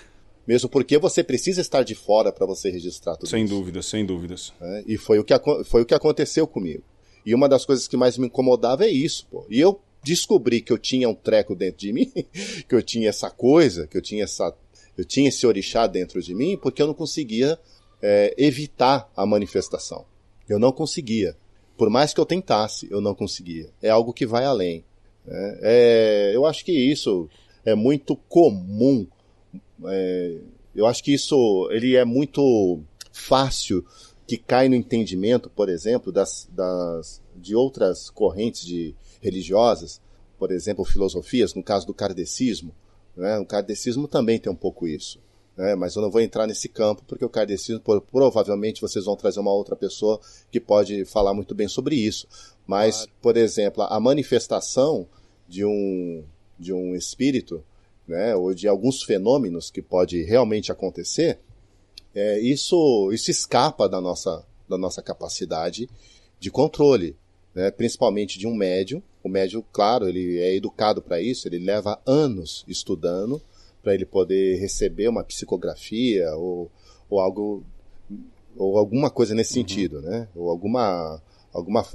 Mesmo porque você precisa estar de fora para você registrar tudo Sem isso. dúvidas, sem dúvidas. né? E foi o, que, foi o que aconteceu comigo. E uma das coisas que mais me incomodava é isso, pô. E eu descobri que eu tinha um treco dentro de mim, que eu tinha essa coisa, que eu tinha essa. Eu tinha esse orixá dentro de mim, porque eu não conseguia é, evitar a manifestação. Eu não conseguia. Por mais que eu tentasse, eu não conseguia. É algo que vai além. né? É, eu acho que isso é muito comum. É, eu acho que isso ele é muito fácil que cai no entendimento, por exemplo, das, das, de outras correntes de, religiosas, por exemplo, filosofias, no caso do kardecismo. Né? O kardecismo também tem um pouco isso. Né? Mas eu não vou entrar nesse campo, porque o kardecismo, por- provavelmente vocês vão trazer uma outra pessoa que pode falar muito bem sobre isso. Mas, por exemplo, a manifestação de um, de um espírito né, ou de alguns fenômenos que pode realmente acontecer, é, isso, isso escapa da nossa, da nossa capacidade de controle, né, principalmente de um médium. O médium, claro, ele é educado para isso, ele leva anos estudando para ele poder receber uma psicografia ou, ou algo ou alguma coisa nesse uhum. sentido, né? Ou alguma alguma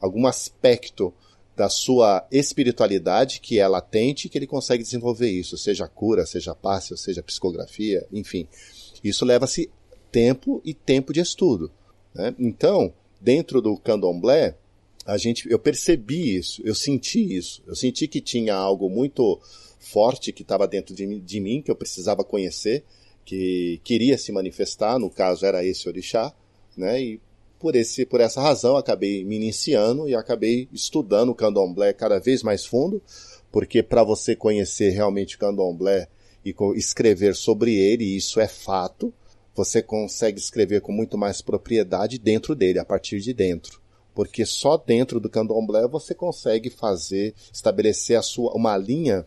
algum aspecto da sua espiritualidade que é latente que ele consegue desenvolver isso, seja cura, seja passe, seja psicografia, enfim. Isso leva-se tempo e tempo de estudo. Né? Então, dentro do candomblé, a gente, eu percebi isso, eu senti isso, eu senti que tinha algo muito forte que estava dentro de, de, mim, que eu precisava conhecer, que queria se manifestar, no caso era esse orixá, né? E por, esse, por essa razão acabei me iniciando e acabei estudando o candomblé cada vez mais fundo, porque para você conhecer realmente o candomblé e escrever sobre ele, isso é fato, você consegue escrever com muito mais propriedade dentro dele, a partir de dentro. Porque só dentro do candomblé você consegue fazer, estabelecer a sua, uma linha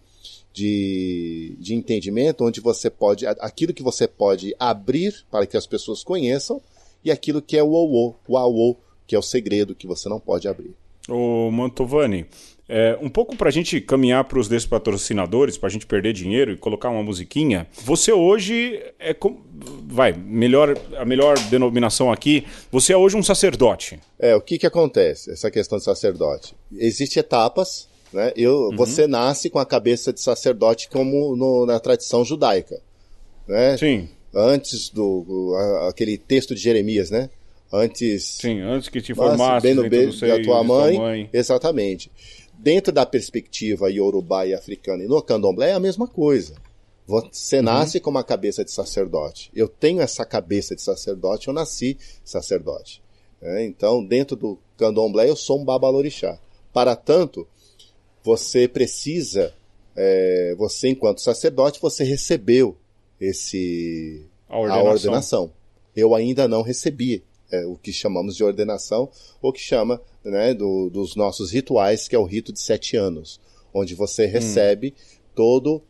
de, de entendimento onde você pode, aquilo que você pode abrir para que as pessoas conheçam e aquilo que é o o o aô, que é o segredo que você não pode abrir. Ô Mantovani, é, um pouco para a gente caminhar para os despatrocinadores, para a gente perder dinheiro e colocar uma musiquinha. Você hoje é com... vai melhor a melhor denominação aqui. Você é hoje um sacerdote. É o que que acontece? Essa questão de sacerdote. Existem etapas, né? Eu, uhum. você nasce com a cabeça de sacerdote como no, na tradição judaica, né? Sim. Antes do a, aquele texto de Jeremias, né? Antes. Sim, antes que te formasse bem no beijo da tua mãe, mãe. Exatamente dentro da perspectiva iorubá e africana e no candomblé é a mesma coisa. Você uhum. nasce com uma cabeça de sacerdote. Eu tenho essa cabeça de sacerdote, eu nasci sacerdote. É, então, dentro do candomblé, eu sou um babalorixá. Para tanto, você precisa, é, você enquanto sacerdote, você recebeu esse a ordenação. A ordenação. Eu ainda não recebi é, o que chamamos de ordenação, ou que chama né, do, dos nossos rituais, que é o rito de sete anos, onde você recebe hum. todo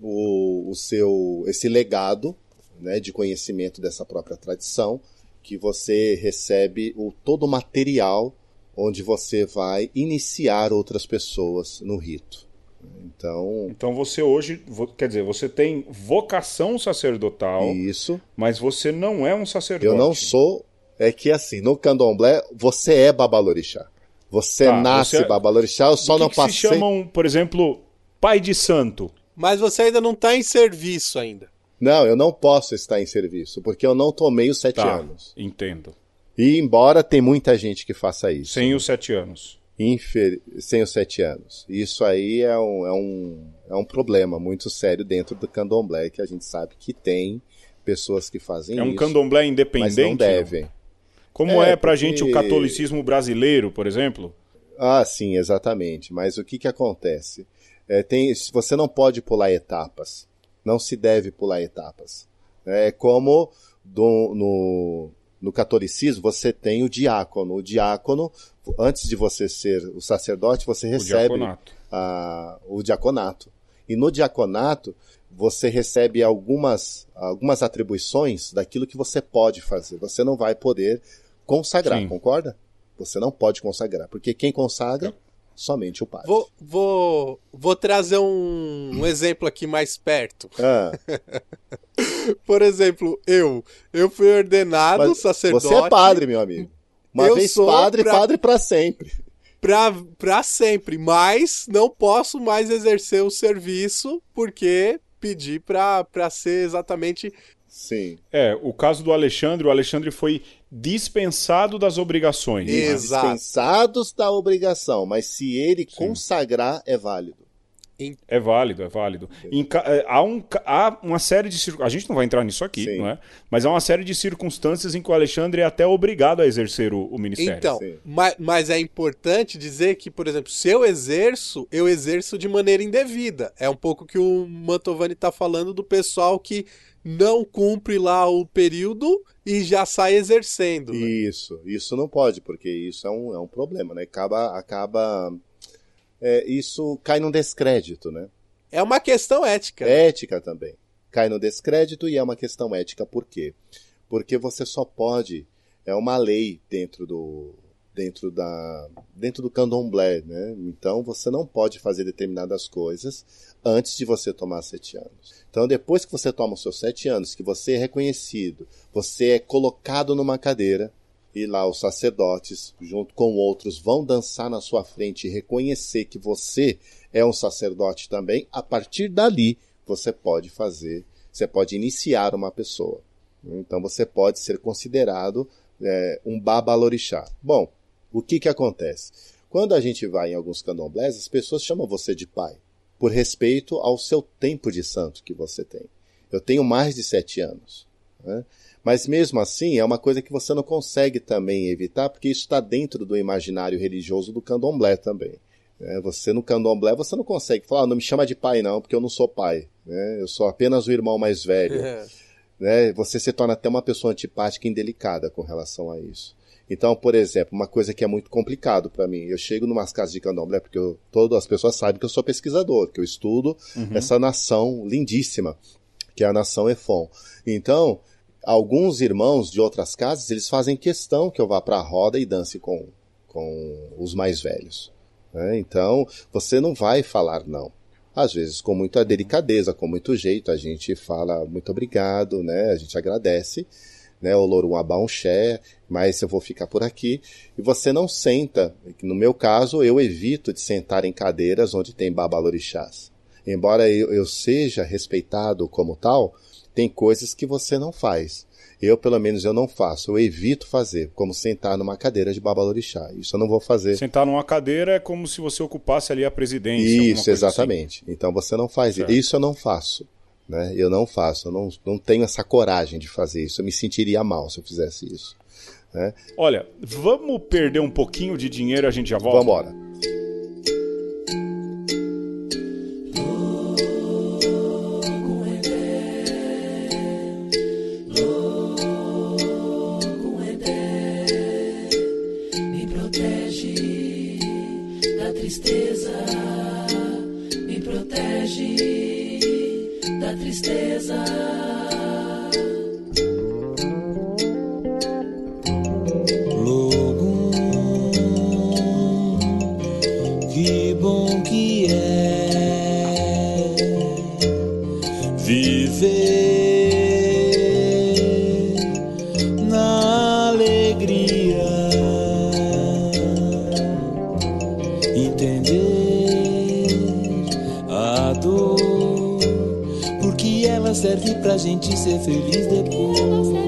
o, o, seu esse legado né, de conhecimento dessa própria tradição, que você recebe o todo o material onde você vai iniciar outras pessoas no rito. Então, então você hoje, quer dizer, você tem vocação sacerdotal. Isso. Mas você não é um sacerdote. Eu não sou é que assim, no candomblé, você é babalorixá. Você tá, nasce você... É- babalorixá, eu só que não que passei... se chamam, por exemplo, pai de santo. Mas você ainda não está em serviço ainda. Não, eu não posso estar em serviço, porque eu não tomei os sete tá, anos. entendo. E embora tem muita gente que faça isso. Sem os sete anos. Infer... Sem os sete anos. Isso aí é um, é, um, é um problema muito sério dentro do candomblé, que a gente sabe que tem pessoas que fazem isso. É um isso, candomblé independente? Mas não devem. Não? Como é, é pra porque... gente o catolicismo brasileiro, por exemplo? Ah, sim, exatamente. Mas o que, que acontece? É, tem, você não pode pular etapas. Não se deve pular etapas. É como do, no, no catolicismo você tem o diácono. O diácono, antes de você ser o sacerdote, você recebe o diaconato. A, o diaconato. E no diaconato, você recebe algumas, algumas atribuições daquilo que você pode fazer. Você não vai poder consagrar, Sim. concorda? Você não pode consagrar, porque quem consagra, somente o padre. Vou, vou, vou trazer um, um exemplo aqui mais perto. Ah. Por exemplo, eu, eu fui ordenado Mas sacerdote. Você é padre, meu amigo. Uma eu vez padre, pra... padre para sempre. Para sempre, mas não posso mais exercer o serviço porque pedi para ser exatamente Sim. É, o caso do Alexandre, o Alexandre foi dispensado das obrigações. Exato. Dispensados da obrigação, mas se ele Sim. consagrar, é válido. É válido, é válido. Em, é, há, um, há uma série de A gente não vai entrar nisso aqui, Sim. não é? Mas há uma série de circunstâncias em que o Alexandre é até obrigado a exercer o, o ministério. Então, mas, mas, é importante dizer que, por exemplo, se eu exerço, eu exerço de maneira indevida. É um pouco que o Mantovani está falando do pessoal que não cumpre lá o período e já sai exercendo. Né? Isso, isso não pode, porque isso é um, é um problema, né? Acaba, acaba é, isso cai num descrédito, né? É uma questão ética. Ética também. Cai no descrédito e é uma questão ética. Por quê? Porque você só pode. É uma lei dentro do, dentro da dentro do candomblé, né? Então você não pode fazer determinadas coisas antes de você tomar sete anos. Então depois que você toma os seus sete anos, que você é reconhecido, você é colocado numa cadeira e lá os sacerdotes, junto com outros, vão dançar na sua frente e reconhecer que você é um sacerdote também. A partir dali você pode fazer, você pode iniciar uma pessoa. Então você pode ser considerado é, um babalorixá. Bom, o que que acontece? Quando a gente vai em alguns candomblés, as pessoas chamam você de pai, por respeito ao seu tempo de santo que você tem. Eu tenho mais de sete anos. Né? Mas mesmo assim, é uma coisa que você não consegue também evitar, porque isso está dentro do imaginário religioso do candomblé também. Né? Você no candomblé, você não consegue falar, ah, não me chama de pai não, porque eu não sou pai. Né? Eu sou apenas o irmão mais velho. É. Né? Você se torna até uma pessoa antipática e indelicada com relação a isso. Então, por exemplo, uma coisa que é muito complicado para mim, eu chego numas casas de candomblé, porque eu, todas as pessoas sabem que eu sou pesquisador, que eu estudo uhum. essa nação lindíssima, que é a nação Efon. Então, alguns irmãos de outras casas, eles fazem questão que eu vá para a roda e dance com, com os mais velhos. Né? Então, você não vai falar não. Às vezes, com muita delicadeza, com muito jeito, a gente fala muito obrigado, né? A gente agradece, né? O Lorum Abaunxé, mas eu vou ficar por aqui. E você não senta. No meu caso, eu evito de sentar em cadeiras onde tem babalorixás. Embora eu seja respeitado como tal, tem coisas que você não faz. Eu, pelo menos, eu não faço. Eu evito fazer, como sentar numa cadeira de babalorixá. Isso eu não vou fazer. Sentar numa cadeira é como se você ocupasse ali a presidência. Isso, assim. exatamente. Assim. Então você não faz certo. isso. eu não faço. Né? Eu não faço. Eu não, não tenho essa coragem de fazer isso. Eu me sentiria mal se eu fizesse isso. Né? Olha, vamos perder um pouquinho de dinheiro a gente já volta? Vamos embora. desire. Pra gente ser feliz depois.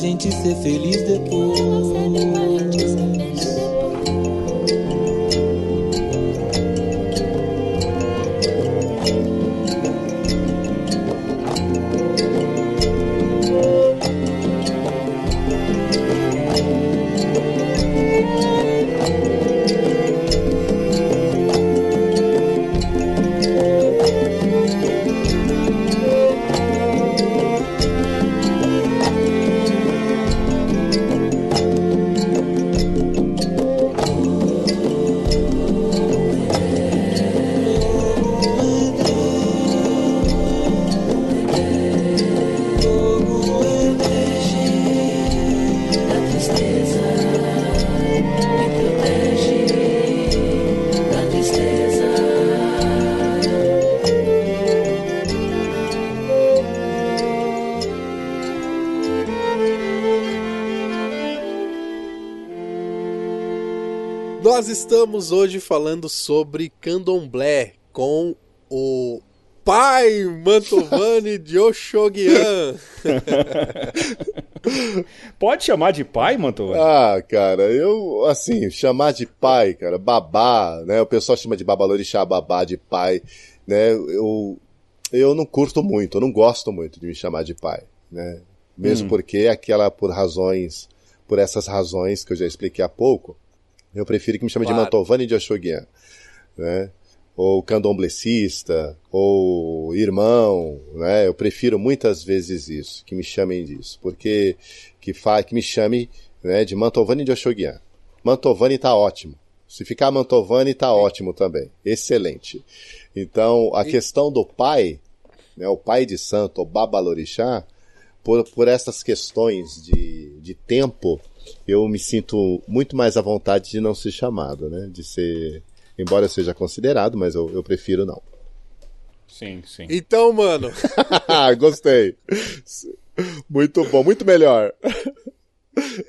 Gente ser feliz depois. Nós estamos hoje falando sobre candomblé com o pai Mantovani de Oxoguian. Pode chamar de pai, Mantovani? Ah, cara, eu, assim, chamar de pai, cara, babá, né? O pessoal chama de babalorixá, babá de pai, né? Eu, eu não curto muito, eu não gosto muito de me chamar de pai, né? Mesmo Hum. porque aquela, por razões, por essas razões que eu já expliquei há pouco, eu prefiro que me chame de Claro. Mantovani de Oxoguian, né? Ou candomblecista, ou irmão, né? Eu prefiro muitas vezes isso, que me chamem disso, porque que fa que me chame, né, de Mantovani de Oxoguian. Mantovani tá ótimo. Se ficar Mantovani tá ótimo também. Excelente. Então, a questão do pai, né, o pai de santo, o babalorixá, por, por essas questões de, de tempo, eu me sinto muito mais à vontade de não ser chamado, né? De ser, embora eu seja considerado, mas eu, eu prefiro não. Sim, sim. Então, mano, Gostei. Muito bom, muito melhor.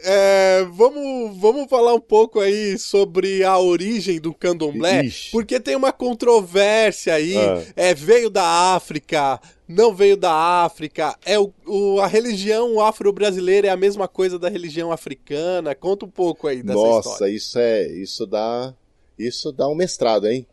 é, vamos, vamos falar um pouco aí sobre a origem do candomblé, Ixi. porque tem uma controvérsia aí, Ah. é, veio da África, não veio da África, é o, o- a religião afro-brasileira é a mesma coisa da religião africana, conta um pouco aí dessa Nossa, história. isso é, isso dá, isso dá um mestrado, hein?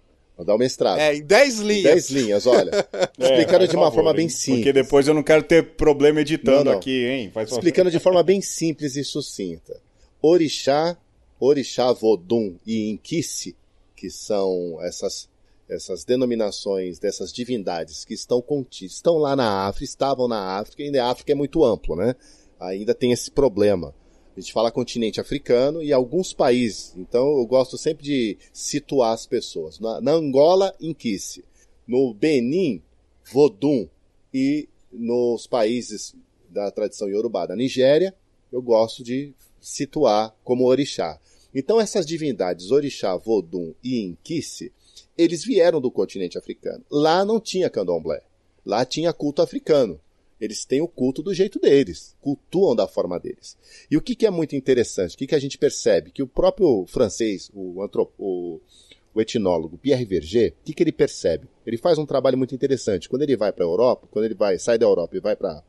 Dá um mestrado. É, em 10 linhas. Dez linhas, olha. Explicando É, de uma favor, forma bem simples. Porque depois eu não quero ter problema editando Não, não. aqui, hein? Faz favor. Explicando de forma bem simples e sucinta. Orixá, Orixá Vodum e Inquice, que são essas, essas denominações dessas divindades que estão contidas, estão lá na África, estavam na África, e a África é muito amplo, né? Ainda tem esse problema. A gente fala continente africano e alguns países. Então eu gosto sempre de situar as pessoas. Na, na Angola, Inquice. No Benin, Vodum. E nos países da tradição Yorubá da Nigéria, eu gosto de situar como orixá. Então essas divindades, orixá, Vodum e Inquice, eles vieram do continente africano. Lá não tinha candomblé. Lá tinha culto africano. Eles têm o culto do jeito deles, cultuam da forma deles. E o que, que é muito interessante, o que, que a gente percebe? Que o próprio francês, o, antrop... o, o etnólogo Pierre Verger, o que, que ele percebe? Ele faz um trabalho muito interessante. Quando ele vai para a Europa, quando ele vai, sai da Europa e vai para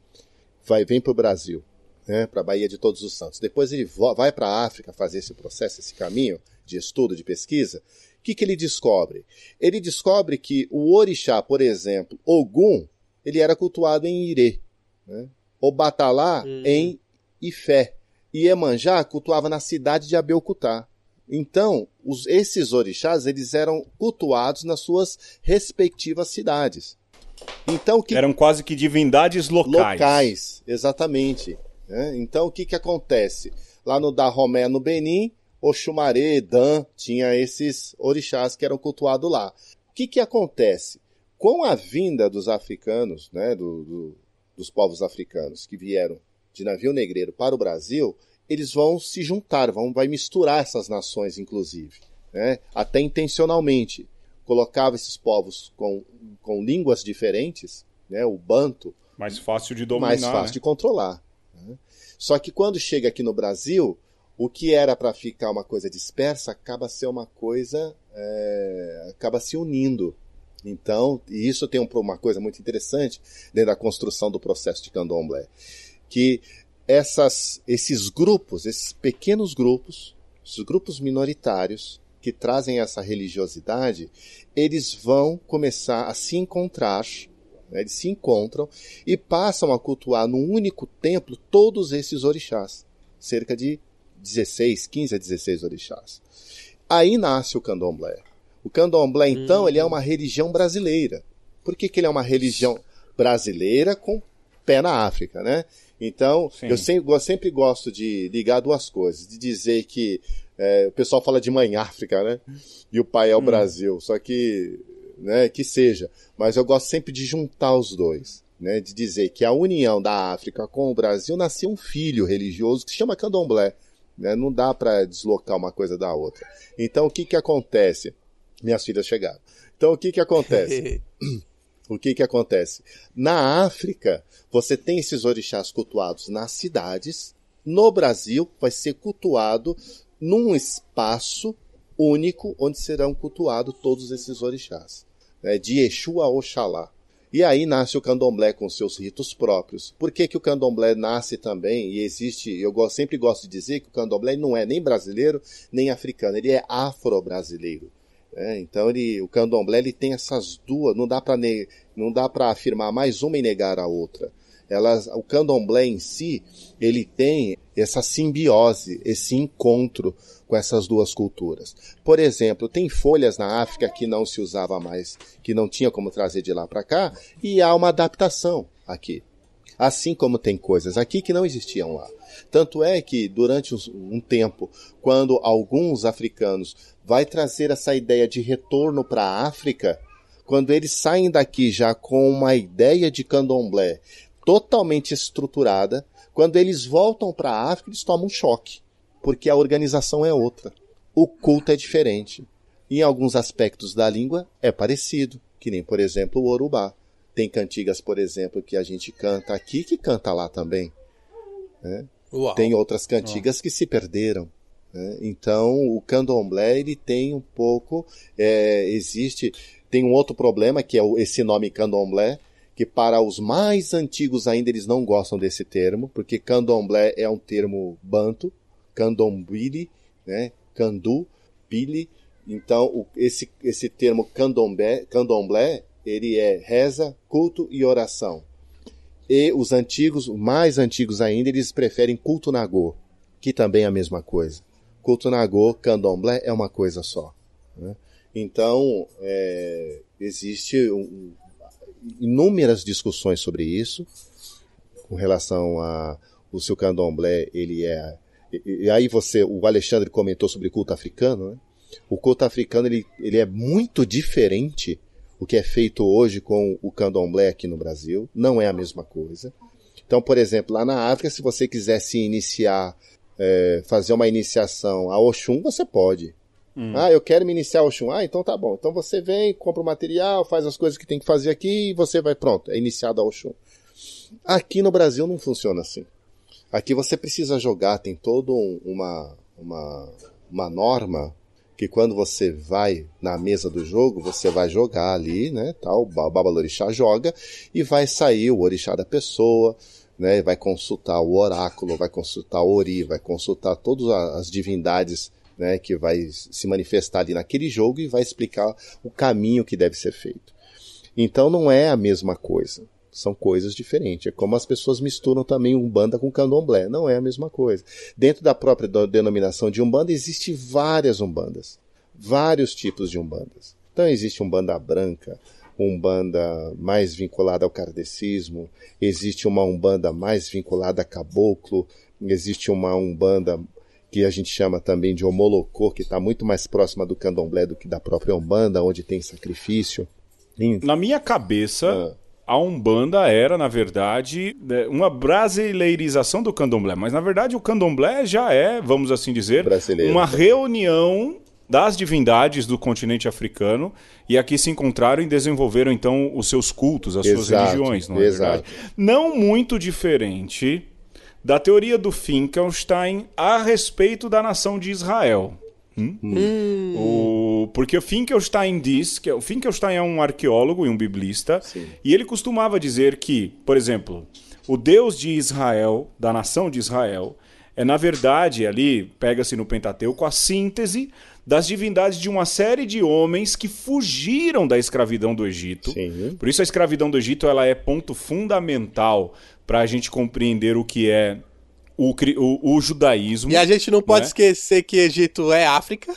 vai, vem para o Brasil, né, para a Baía de Todos os Santos. Depois ele vai para a África fazer esse processo, esse caminho de estudo, de pesquisa. O que, que ele descobre? Ele descobre que o orixá, por exemplo, Ogum, ele era cultuado em Irê. Né? O Batalá Hum. em Ifé. E Iemanjá cultuava na cidade de Abelcutá. Então, os- esses orixás, eles eram cultuados nas suas respectivas cidades. Então, o que Eram quase que divindades locais. locais, exatamente. né? Então o que que acontece? Lá no Dahomey, no Benin, Oxumaré, Dan, tinha esses orixás que eram cultuados lá. O que que acontece? Com a vinda dos africanos, né, do- do- dos povos africanos que vieram de navio negreiro para o Brasil, eles vão se juntar, vão vai misturar essas nações, inclusive, né? até intencionalmente. Colocava esses povos com, com línguas diferentes, né? o banto, Mais fácil de dominar. mais fácil né? de controlar. né? Só que quando chega aqui no Brasil, o que era para ficar uma coisa dispersa acaba ser uma coisa, é, acaba se unindo. Então, e isso tem um- uma coisa muito interessante dentro da construção do processo de candomblé, que essas, esses grupos, esses pequenos grupos, esses grupos minoritários que trazem essa religiosidade, eles vão começar a se encontrar, né, eles se encontram e passam a cultuar num único templo todos esses orixás, cerca de 16, 15 a 16 orixás. Aí nasce o candomblé. O candomblé, então, ele é uma religião brasileira. Por que, que ele é uma religião brasileira com pé na África, né? Então, Sim. eu sempre, eu sempre gosto de ligar duas coisas, de dizer que é, o pessoal fala de mãe África, né? E o pai é o Brasil. Só que, né, que seja. Mas eu gosto sempre de juntar os dois. Né, de dizer que a união da África com o Brasil nasceu um filho religioso que se chama candomblé. Né? Não dá para deslocar uma coisa da outra. Então, o que, que acontece? Minhas filhas chegaram. Então, o que, que acontece? O que que acontece? Na África, você tem esses orixás cultuados nas cidades. No Brasil, vai ser cultuado num espaço único onde serão cultuados todos esses orixás. Né? De Exu a Oxalá. E aí nasce o candomblé com seus ritos próprios. Por que, que o candomblé nasce também e existe? Eu sempre gosto de dizer que o candomblé não é nem brasileiro nem africano, ele é afro-brasileiro. É, então ele, o candomblé ele tem essas duas, não dá para não dá para afirmar mais uma e negar a outra. Elas, o candomblé em si, ele tem essa simbiose, esse encontro com essas duas culturas. Por exemplo, tem folhas na África que não se usava mais, que não tinha como trazer de lá para cá, e há uma adaptação aqui. Assim como tem coisas aqui que não existiam lá. Tanto é que durante um tempo, quando alguns africanos vai trazer essa ideia de retorno para a África, quando eles saem daqui já com uma ideia de candomblé totalmente estruturada, quando eles voltam para a África, eles tomam um choque, porque a organização é outra. O culto é diferente. Em alguns aspectos da língua é parecido, que nem, por exemplo, o Urubá. Tem cantigas, por exemplo, que a gente canta aqui que canta lá também. Né? Tem outras cantigas Uau. que se perderam. Né? Então, o candomblé ele tem um pouco, é, existe, tem um outro problema que é esse nome candomblé, que para os mais antigos ainda eles não gostam desse termo, porque candomblé é um termo banto, candombili, né? Candu, bili. Então, o, esse, esse termo candomblé, candomblé, ele é reza, culto e oração. E os antigos, mais antigos ainda, eles preferem culto nagô, que também é a mesma coisa. Culto Nagô, Candomblé é uma coisa só. Né? Então, é, existe um, inúmeras discussões sobre isso, com relação a o seu candomblé, ele é. E, e aí você, o Alexandre comentou sobre culto africano, né? O culto africano ele, ele é muito diferente o que é feito hoje com o candomblé aqui no Brasil, não é a mesma coisa. Então, por exemplo, lá na África, se você quisesse iniciar é, fazer uma iniciação a Oxum, você pode. Hum. Ah, eu quero me iniciar a Oxum. Ah, então tá bom. Então você vem, compra o material, faz as coisas que tem que fazer aqui e você vai pronto, é iniciado a Oxum. Aqui no Brasil não funciona assim. Aqui você precisa jogar, tem toda um, uma, uma, uma norma que quando você vai na mesa do jogo, você vai jogar ali, né, tal, o Babalorixá joga e vai sair o orixá da pessoa, né, vai consultar o oráculo, vai consultar o Ori, vai consultar todas as divindades né, que vai se manifestar ali naquele jogo e vai explicar o caminho que deve ser feito. Então não é a mesma coisa. São coisas diferentes. É como as pessoas misturam também Umbanda com Candomblé. Não é a mesma coisa. Dentro da própria denominação de Umbanda, existe várias Umbandas. Vários tipos de Umbandas. Então existe Umbanda branca, umbanda mais vinculada ao kardecismo, existe uma umbanda mais vinculada a caboclo, existe uma umbanda que a gente chama também de homolocô, que está muito mais próxima do candomblé do que da própria umbanda, onde tem sacrifício. Na minha cabeça, ah. a umbanda era, na verdade, é, uma brasileirização do candomblé, mas na verdade o candomblé já é, vamos assim dizer, Brasileiro. uma reunião das divindades do continente africano e aqui se encontraram e desenvolveram então os seus cultos, as exato, suas religiões, não é exato. verdade? Não muito diferente da teoria do Finkelstein a respeito da nação de Israel. Hum? Hum. O, porque o Finkelstein diz que o Finkelstein é um arqueólogo e um biblista Sim. e ele costumava dizer que, por exemplo, o Deus de Israel, da nação de Israel, é na verdade ali pega-se no Pentateuco a síntese das divindades de uma série de homens que fugiram da escravidão do Egito. Sim. Por isso a escravidão do Egito ela é ponto fundamental para a gente compreender o que é o, o, o, judaísmo. E a gente não pode né? esquecer que Egito é África.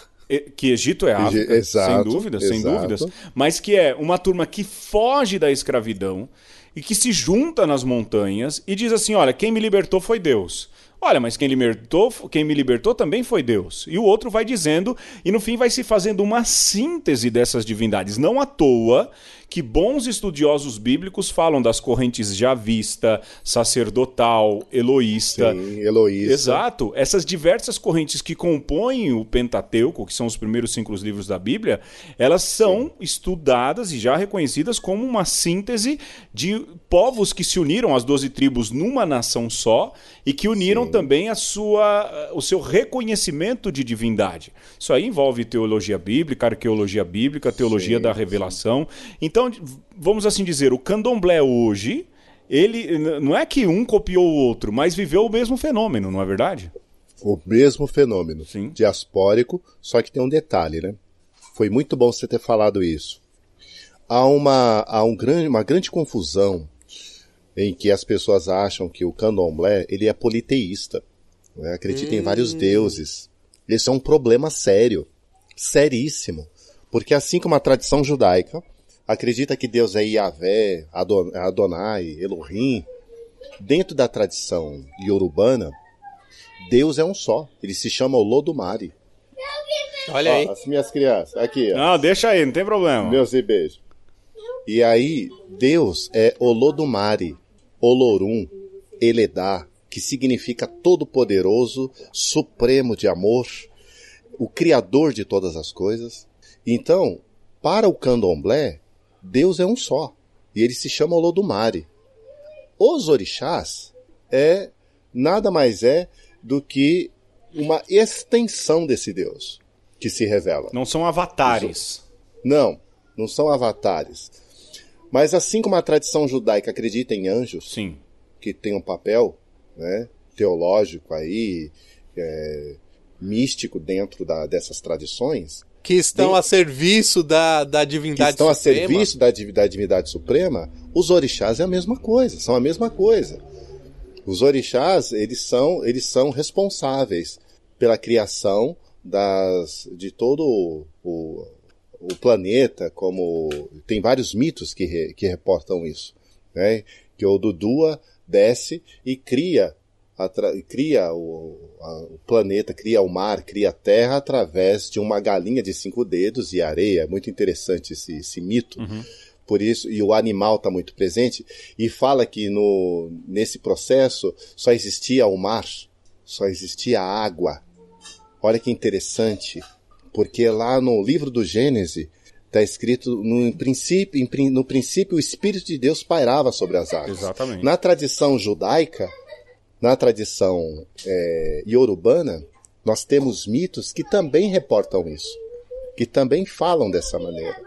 Que Egito é África, exato, sem dúvida, exato. sem dúvidas. Mas que é uma turma que foge da escravidão e que se junta nas montanhas e diz assim: olha, quem me libertou foi Deus. Olha, mas quem, libertou, quem me libertou também foi Deus. E o outro vai dizendo, e no fim vai se fazendo uma síntese dessas divindades. Não à toa que bons estudiosos bíblicos falam das correntes javista, sacerdotal, eloísta. Sim, eloísta. Exato. Essas diversas correntes que compõem o Pentateuco, que são os primeiros cinco livros da Bíblia, elas são Sim. estudadas e já reconhecidas como uma síntese de povos que se uniram, as doze tribos, numa nação só e que uniram Sim. também a sua, o seu reconhecimento de divindade. Isso aí envolve teologia bíblica, arqueologia bíblica, teologia da revelação. Então, vamos assim dizer, o candomblé hoje, ele não é que um copiou o outro, mas viveu o mesmo fenômeno, não é verdade? O mesmo fenômeno Sim. diaspórico, só que tem um detalhe, né? Foi muito bom você ter falado isso. Há uma, há um grande, uma grande confusão em que as pessoas acham que o candomblé ele é politeísta. né? Acredita em vários deuses. Esse é um problema sério, seríssimo. Porque assim como a tradição judaica acredita que Deus é Yahvé, Adon- Adonai, Elohim, dentro da tradição iorubana, Deus é um só. Ele se chama Olodumare. Olha aí. Ó, as minhas crianças, aqui, ó. Não, deixa aí, não tem problema. Meus e beijos. E aí, Deus é Olodumare, Olorum, Eledá, que significa todo-poderoso, supremo de amor, o criador de todas as coisas. Então, para o candomblé, Deus é um só. E ele se chama Olodumare. Os orixás é nada mais é do que uma extensão desse Deus que se revela. Não são avatares. Não, não são avatares. Mas assim como a tradição judaica acredita em anjos, Sim. que tem um papel né, teológico aí, é, místico dentro da- dessas tradições, Que estão a serviço da, da que divindade estão a suprema. serviço da, da divindade suprema, os orixás é a mesma coisa, são a mesma coisa. Os orixás, eles são, eles são responsáveis pela criação das, de todo o, o, o planeta, como tem vários mitos que, re- que reportam isso, né? Que o Dudua desce e cria, atra- cria o, a- o planeta, cria o mar, cria a terra através de uma galinha de cinco dedos e areia. É Muito interessante esse, esse mito. Por isso, e o animal está muito presente, e fala que no, nesse processo só existia o mar, só existia a água. Olha que interessante, porque lá no livro do Gênesis está escrito no princípio, no princípio o Espírito de Deus pairava sobre as águas. Exatamente. Na tradição judaica, na tradição é, iorubana, nós temos mitos que também reportam isso, que também falam dessa maneira.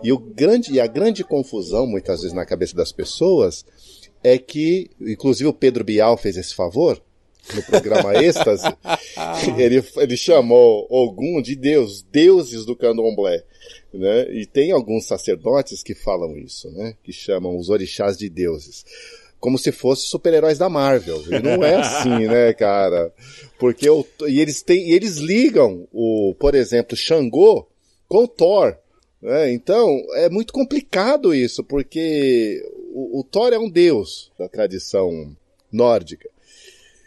E, o grande, e a grande confusão, muitas vezes, na cabeça das pessoas é que, inclusive o Pedro Bial fez esse favor no programa Êxtase, ele, ele chamou Ogum de Deus, deuses do candomblé. Né? E tem alguns sacerdotes que falam isso, né? que chamam os orixás de deuses como se fossem super-heróis da Marvel. E não é assim, né, cara? Porque o, e eles têm, e eles ligam o, por exemplo, Xangô com Thor. Né? Então, é muito complicado isso, porque o, o Thor é um deus da tradição nórdica.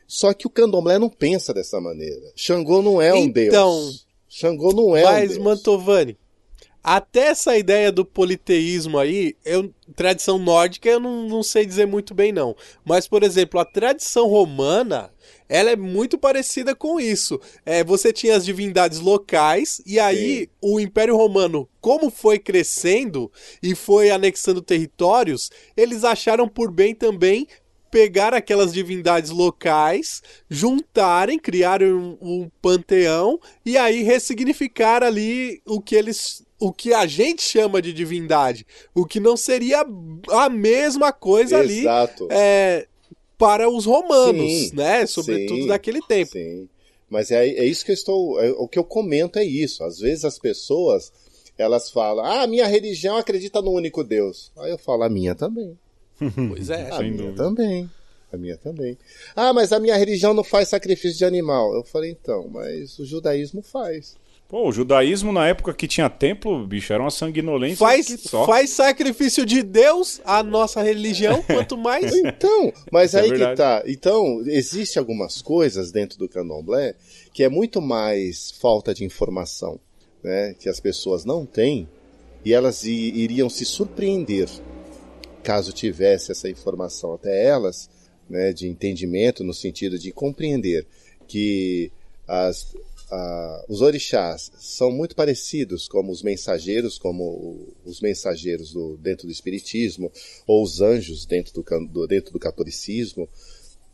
Só que o candomblé não pensa dessa maneira. Xangô não é um Então, deus. Xangô não é um Mas, deus. Mantovani, até essa ideia do politeísmo aí, eu, tradição nórdica eu não, não sei dizer muito bem não. Mas, por exemplo, a tradição romana, ela é muito parecida com isso. É, você tinha as divindades locais, e aí Sim. o Império Romano, como foi crescendo e foi anexando territórios, eles acharam por bem também pegar aquelas divindades locais, juntarem, criarem um, um panteão e aí ressignificar ali o que eles o que a gente chama de divindade, o que não seria a mesma coisa ali Exato. é, para os romanos, Sim, né? Sobretudo sim, daquele tempo. Sim. Mas é, é isso que eu estou. é- o que eu comento é isso. Às vezes as pessoas elas falam, ah, a minha religião acredita no único Deus. Aí eu falo, a minha também. Pois é. A minha dúvida. também. A minha também. Ah, mas a minha religião não faz sacrifício de animal. Eu falei, então, mas o judaísmo faz. Pô, o judaísmo na época que tinha templo, bicho, era uma sanguinolência Faz, faz sacrifício de Deus a nossa religião, quanto mais Então, mas é aí que tá. Então, existe algumas coisas dentro do candomblé que é muito mais falta de informação, né? Que as pessoas não têm e elas iriam se surpreender caso tivesse essa informação até elas, né? De entendimento no sentido de compreender que as, a- os orixás são muito parecidos como os mensageiros, como os mensageiros do, dentro do espiritismo ou os anjos dentro do, do- dentro do catolicismo,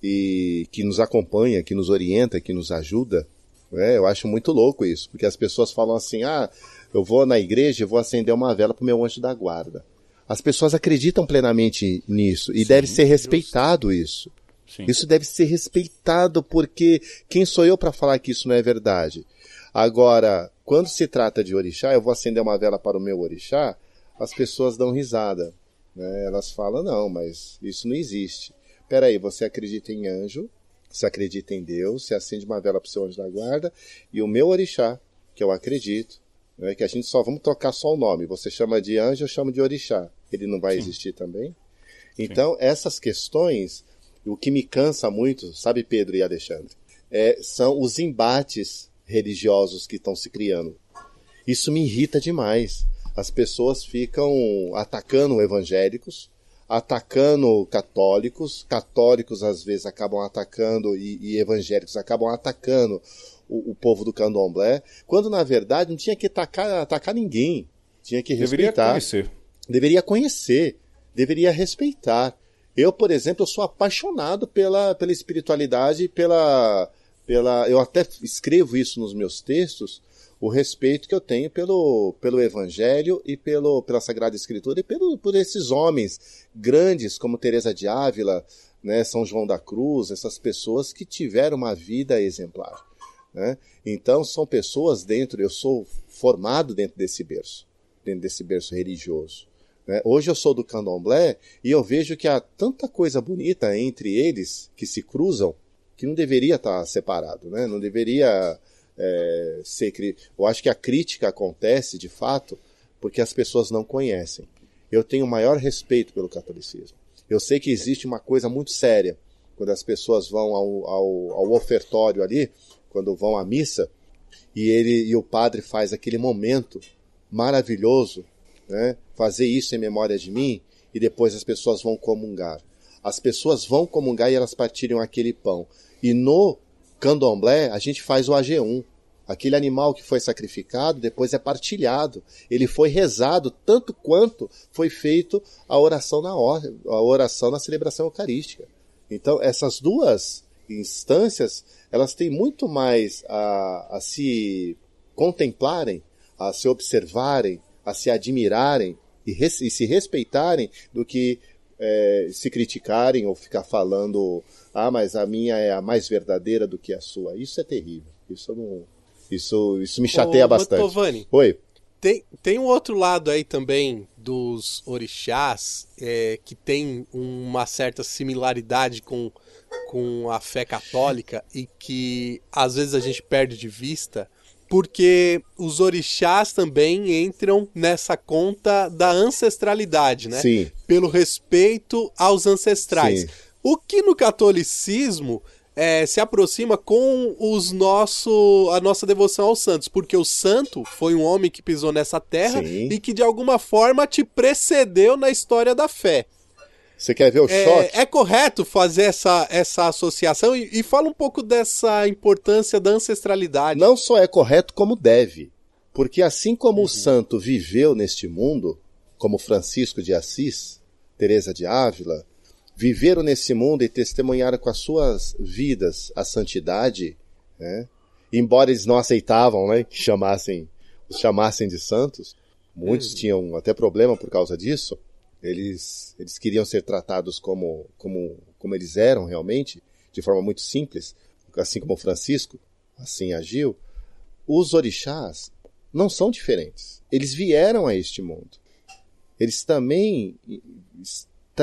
e que nos acompanha, que nos orienta, que nos ajuda. Né? Eu acho muito louco isso, porque as pessoas falam assim: ah, eu vou na igreja e vou acender uma vela para o meu anjo da guarda. As pessoas acreditam plenamente nisso e Sim, deve ser respeitado isso. Sim. Isso deve ser respeitado porque quem sou eu para falar que isso não é verdade? Agora, quando se trata de orixá, eu vou acender uma vela para o meu orixá, as pessoas dão risada. Né? Elas falam, não, mas isso não existe. Peraí, você acredita em anjo, você acredita em Deus, você acende uma vela para o seu anjo da guarda, e o meu orixá, que eu acredito, né, que a gente só vamos trocar só o nome. Você chama de anjo, eu chamo de orixá. Ele não vai Sim. existir também? Então, essas questões, o que me cansa muito, sabe, Pedro e Alexandre, é, são os embates religiosos que estão se criando. Isso me irrita demais. As pessoas ficam atacando evangélicos, atacando católicos, católicos às vezes acabam atacando e, e evangélicos acabam atacando o, o povo do candomblé, quando na verdade não tinha que atacar, atacar ninguém. Tinha que Deveria respeitar conhecer. deveria conhecer, deveria respeitar. Eu, por exemplo, eu sou apaixonado pela, pela espiritualidade, pela, pela, eu até escrevo isso nos meus textos, o respeito que eu tenho pelo, pelo Evangelho e pelo, pela Sagrada Escritura e pelo, por esses homens grandes como Teresa de Ávila, né, São João da Cruz, essas pessoas que tiveram uma vida exemplar. Né? Então são pessoas dentro, eu sou formado dentro desse berço, dentro desse berço religioso. Né? Hoje eu sou do candomblé e eu vejo que há tanta coisa bonita entre eles que se cruzam que não deveria estar separado, né? não deveria é, ser. Eu acho que a crítica acontece de fato porque as pessoas não conhecem. Eu tenho maior respeito pelo catolicismo. Eu sei que existe uma coisa muito séria quando as pessoas vão ao, ao, ao ofertório ali, quando vão à missa, e ele e o padre faz aquele momento maravilhoso, né? Fazer isso em memória de mim e depois as pessoas vão comungar. As pessoas vão comungar e elas partilham aquele pão. E no candomblé a gente faz o AG1. Aquele animal que foi sacrificado depois é partilhado. Ele foi rezado tanto quanto foi feito a oração na or- a oração na celebração eucarística. Então essas duas instâncias elas têm muito mais a, a se contemplarem, a se observarem, a se admirarem e, res- e se respeitarem do que eh, se criticarem ou ficar falando ah, mas a minha é a mais verdadeira do que a sua. Isso é terrível. Isso não, isso, isso me chateia Ô, bastante. Mantovani, Oi. Tem, tem um outro lado aí também dos orixás é, que tem uma certa similaridade com, com a fé católica e que às vezes a gente perde de vista, porque os orixás também entram nessa conta da ancestralidade, né? Sim. Pelo respeito aos ancestrais. Sim. O que no catolicismo é, se aproxima com os nosso, a nossa devoção aos santos, porque o santo foi um homem que pisou nessa terra Sim. e que de alguma forma te precedeu na história da fé. Você quer ver o choque? É, é correto fazer essa, essa associação e, e fala um pouco dessa importância da ancestralidade. Não só é correto, como deve. Porque assim como o santo viveu neste mundo, como Francisco de Assis, Teresa de Ávila, viveram nesse mundo e testemunharam com as suas vidas a santidade, né? embora eles não aceitavam né, que chamassem, os chamassem de santos, muitos tinham até problema por causa disso, eles, eles queriam ser tratados como, como, como eles eram realmente, de forma muito simples, assim como Francisco assim agiu, os orixás não são diferentes. Eles vieram a este mundo. Eles também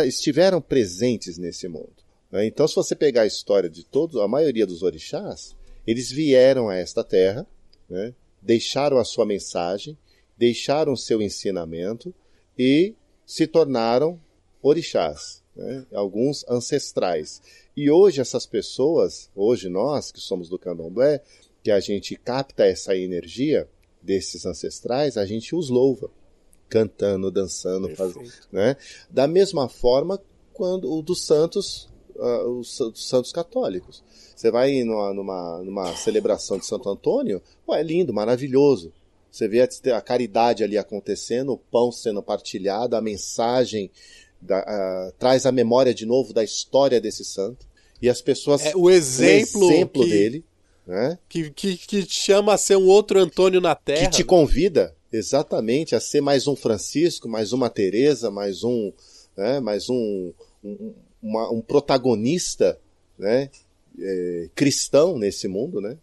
estiveram presentes nesse mundo. né? Então, se você pegar a história de todos, a maioria dos orixás, eles vieram a esta terra, né? deixaram a sua mensagem, deixaram o seu ensinamento e se tornaram orixás, né? alguns ancestrais. E hoje essas pessoas, hoje nós que somos do candomblé, que a gente capta essa energia desses ancestrais, a gente os louva, cantando, dançando, faz, Perfeito. né? Da mesma forma quando o dos santos, ah, os, dos santos católicos. Você vai numa, numa, numa celebração de Santo Antônio, pô, é lindo, maravilhoso. Você vê a, caridade ali acontecendo, o pão sendo partilhado, a mensagem da- traz a memória de novo da história desse santo. E as pessoas. É o exemplo, o exemplo que, dele, né? que, que, que te chama a ser um outro Antônio na Terra. Que te convida exatamente a ser mais um Francisco, mais uma Teresa, mais um, né, mais um, um, uma- um protagonista, né, é, cristão nesse mundo, né?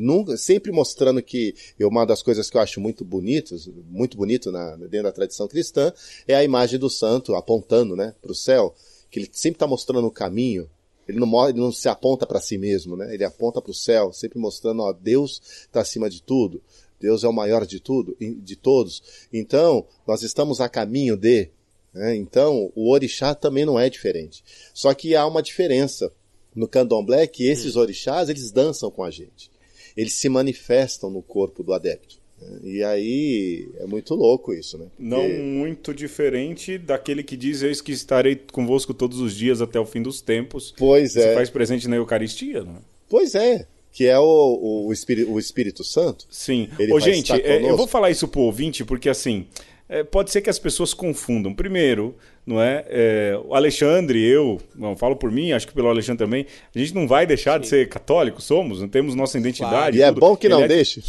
Nunca, sempre mostrando que uma das coisas que eu acho muito bonitos, muito bonito na, dentro da tradição cristã, é a imagem do santo apontando, né, para o céu, que ele sempre está mostrando o caminho. Ele não, ele não se aponta para si mesmo, né? Ele aponta para o céu, sempre mostrando, ó, Deus está acima de tudo. Deus é o maior de tudo, de todos. Então, nós estamos a caminho de. né? Então, o orixá também não é diferente. Só que há uma diferença no candomblé que esses orixás, eles dançam com a gente. Eles se manifestam no corpo do adepto. né? E aí é muito louco isso, né? Porque- Não muito diferente daquele que diz: Eis que estarei convosco todos os dias até o fim dos tempos. Pois Se é. faz presente na Eucaristia, não é? Pois é. Que é o, o, o, Espí- o Espírito Santo. Sim. Ele Ô, gente, é, eu vou falar isso pro ouvinte, porque assim, é, pode ser que as pessoas confundam. Primeiro, não é? é, o Alexandre, eu, não falo por mim, acho que pelo Alexandre também, a gente não vai deixar de ser católico, somos, não temos nossa identidade. E é bom que não é- deixe.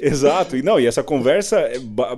Exato, e não, e essa conversa é, ba-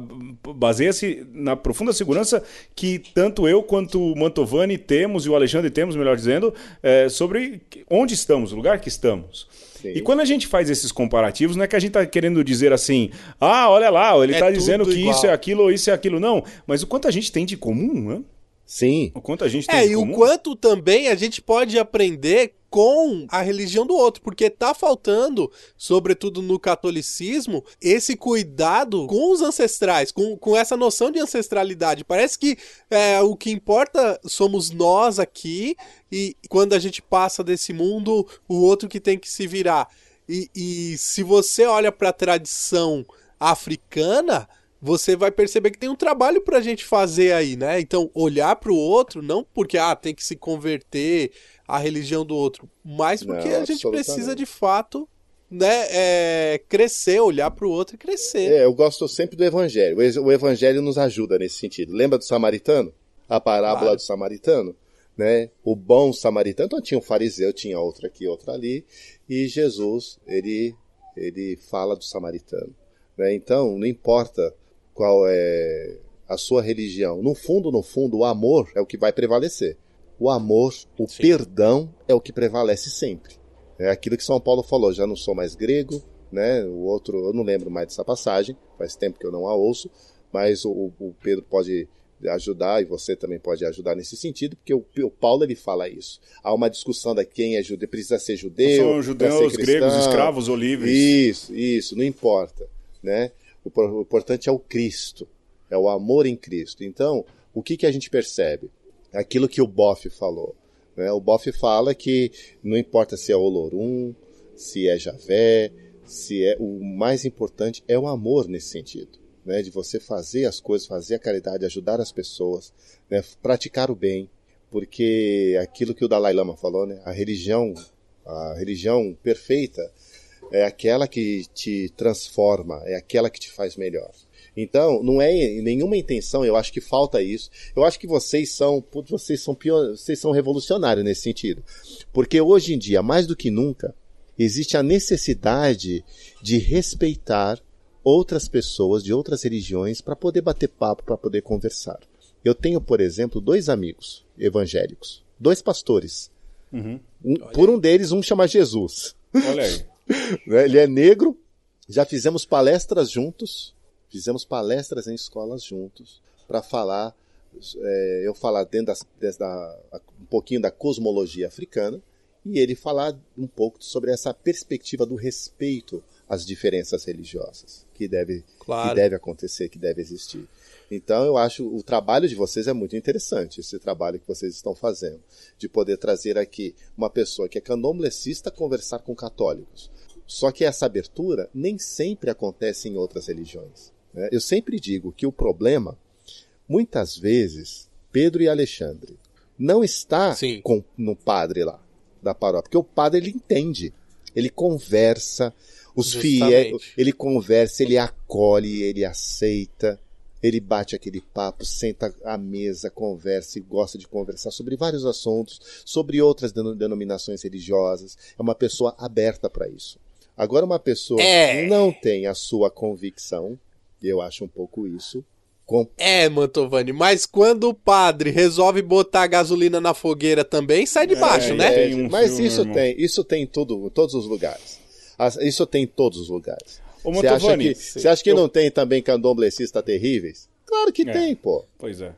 baseia-se na profunda segurança que tanto eu quanto o Mantovani temos e o Alexandre temos, melhor dizendo, é, sobre onde estamos, o lugar que estamos. Sim. E quando a gente faz esses comparativos, não é que a gente está querendo dizer assim, ah, olha lá, ele É está tudo dizendo que igual. isso é aquilo ou isso é aquilo, não. Mas o quanto a gente tem de comum, né? Sim. O quanto a gente tem É, e comum. o quanto também a gente pode aprender com a religião do outro, porque tá faltando, sobretudo no catolicismo, esse cuidado com os ancestrais, com, com essa noção de ancestralidade. Parece que é, o que importa somos nós aqui, e quando a gente passa desse mundo, o outro que tem que se virar. E, e se você olha para a tradição africana, você vai perceber que tem um trabalho pra gente fazer aí, né? Então, olhar pro outro, não porque ah, tem que se converter à religião do outro, mas porque Não, a gente precisa de fato, né, é, crescer, olhar pro outro e crescer. É, eu gosto sempre do evangelho. O O evangelho nos ajuda nesse sentido. Lembra do samaritano? A parábola Claro. do samaritano? Né? O bom samaritano. Então tinha um fariseu, tinha outro aqui, outro ali. E Jesus, ele, ele fala do samaritano. Né? Então, não importa qual é a sua religião. No fundo, no fundo, o amor é o que vai prevalecer. O amor, o Sim. perdão é o que prevalece sempre. É aquilo que São Paulo falou, já não sou mais grego, né? O outro, eu não lembro mais dessa passagem, faz tempo que eu não a ouço, mas o, o Pedro pode ajudar e você também pode ajudar nesse sentido, porque o, o Paulo ele fala isso. Há uma discussão da quem é judeu, precisa ser judeu, São judeus, ser cristão. gregos, escravos ou livres. Isso, isso, não importa, né? O, por- o importante é o Cristo, é o amor em Cristo. Então, o que que a gente percebe? Aquilo que o Boff falou. Né? O Boff fala que não importa se é Olorum, se é Javé, se é o mais importante é o amor nesse sentido, né? De você fazer as coisas, fazer a caridade, ajudar as pessoas, né? Praticar o bem, porque aquilo que o Dalai Lama falou, né? A religião, a religião perfeita é aquela que te transforma, é aquela que te faz melhor. Então, não é nenhuma intenção, eu acho que falta isso. Eu acho que vocês são, putz, vocês são pior, vocês são revolucionários nesse sentido. Porque hoje em dia, mais do que nunca, existe a necessidade de respeitar outras pessoas de outras religiões para poder bater papo, para poder conversar. Eu tenho, por exemplo, dois amigos evangélicos, dois pastores. Uhum. Um- por um deles, um chama Jesus. Olha aí. né? Ele é negro. Já fizemos palestras juntos. Fizemos palestras em escolas juntos para falar. é, eu falar dentro das, da, um pouquinho da cosmologia africana e ele falar um pouco sobre essa perspectiva do respeito às diferenças religiosas que deve, Claro. que deve acontecer, que deve existir. Então eu acho o trabalho de vocês é muito interessante, esse trabalho que vocês estão fazendo, de poder trazer aqui uma pessoa que é candomblessista conversar com católicos. Só que essa abertura nem sempre acontece em outras religiões. né? Eu sempre digo que o problema, muitas vezes, Pedro e Alexandre, não está com, no padre lá da paróquia, porque o padre ele entende, ele conversa, os fiéis, ele conversa, ele acolhe, ele aceita, Ele bate aquele papo, senta à mesa, conversa e gosta de conversar sobre vários assuntos, sobre outras deno- denominações religiosas. É uma pessoa aberta para isso. Agora, uma pessoa É. que não tem a sua convicção, eu acho um pouco isso, com É, Mantovani, mas quando o padre resolve botar gasolina na fogueira também, sai de baixo, É, né? tem um mas filme, isso irmão. tem, isso tem em tudo, em todos os lugares. Isso tem em todos os lugares. Ô, Você acha Mantovani, que, você acha que não tem também candomblecistas terríveis? Claro que É. tem, pô. Pois é.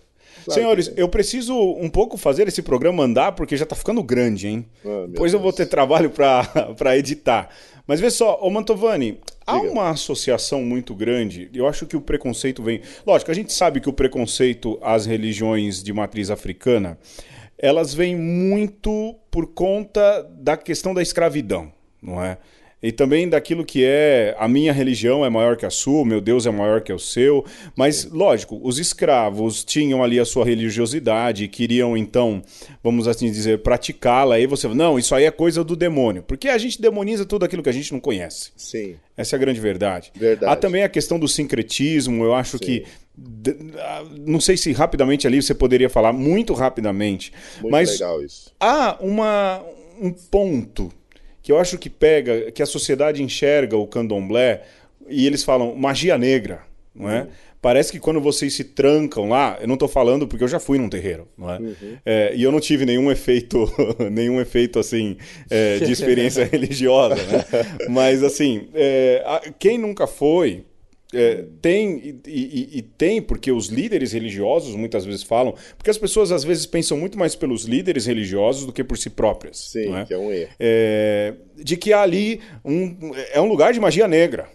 Claro Senhores, eu preciso um pouco fazer esse programa andar, porque já tá ficando grande, hein? Ah, Depois eu vou Deus. ter trabalho pra editar. Mas vê só, ô Mantovani, há uma associação muito grande. Eu acho que o preconceito vem. Lógico, a gente sabe que o preconceito às religiões de matriz africana elas vêm muito por conta da questão da escravidão, não é? E também daquilo que é a minha religião é maior que a sua, meu Deus é maior que o seu. Mas, lógico, os escravos tinham ali a sua religiosidade e queriam, então, vamos assim dizer, praticá-la. Aí você fala, não, isso aí é coisa do demônio. Porque a gente demoniza tudo aquilo que a gente não conhece. Sim. Essa é a grande verdade. Verdade. Há também a questão do sincretismo, eu acho que. d- ah, Não sei se rapidamente ali você poderia falar, muito rapidamente. Muito mas legal isso. há uma, um ponto que eu acho que pega, que a sociedade enxerga o candomblé e eles falam magia negra, não é? Parece que quando vocês se trancam lá, eu não estou falando porque eu já fui num terreiro, não é? É, e eu não tive nenhum efeito, nenhum efeito assim é, de experiência religiosa, né? Mas assim, é, a- quem nunca foi é, tem e, e- e tem porque os líderes religiosos muitas vezes falam, porque as pessoas às vezes pensam muito mais pelos líderes religiosos do que por si próprias. Sim, é? que é um erro. É, de que há ali um, é um lugar de magia negra.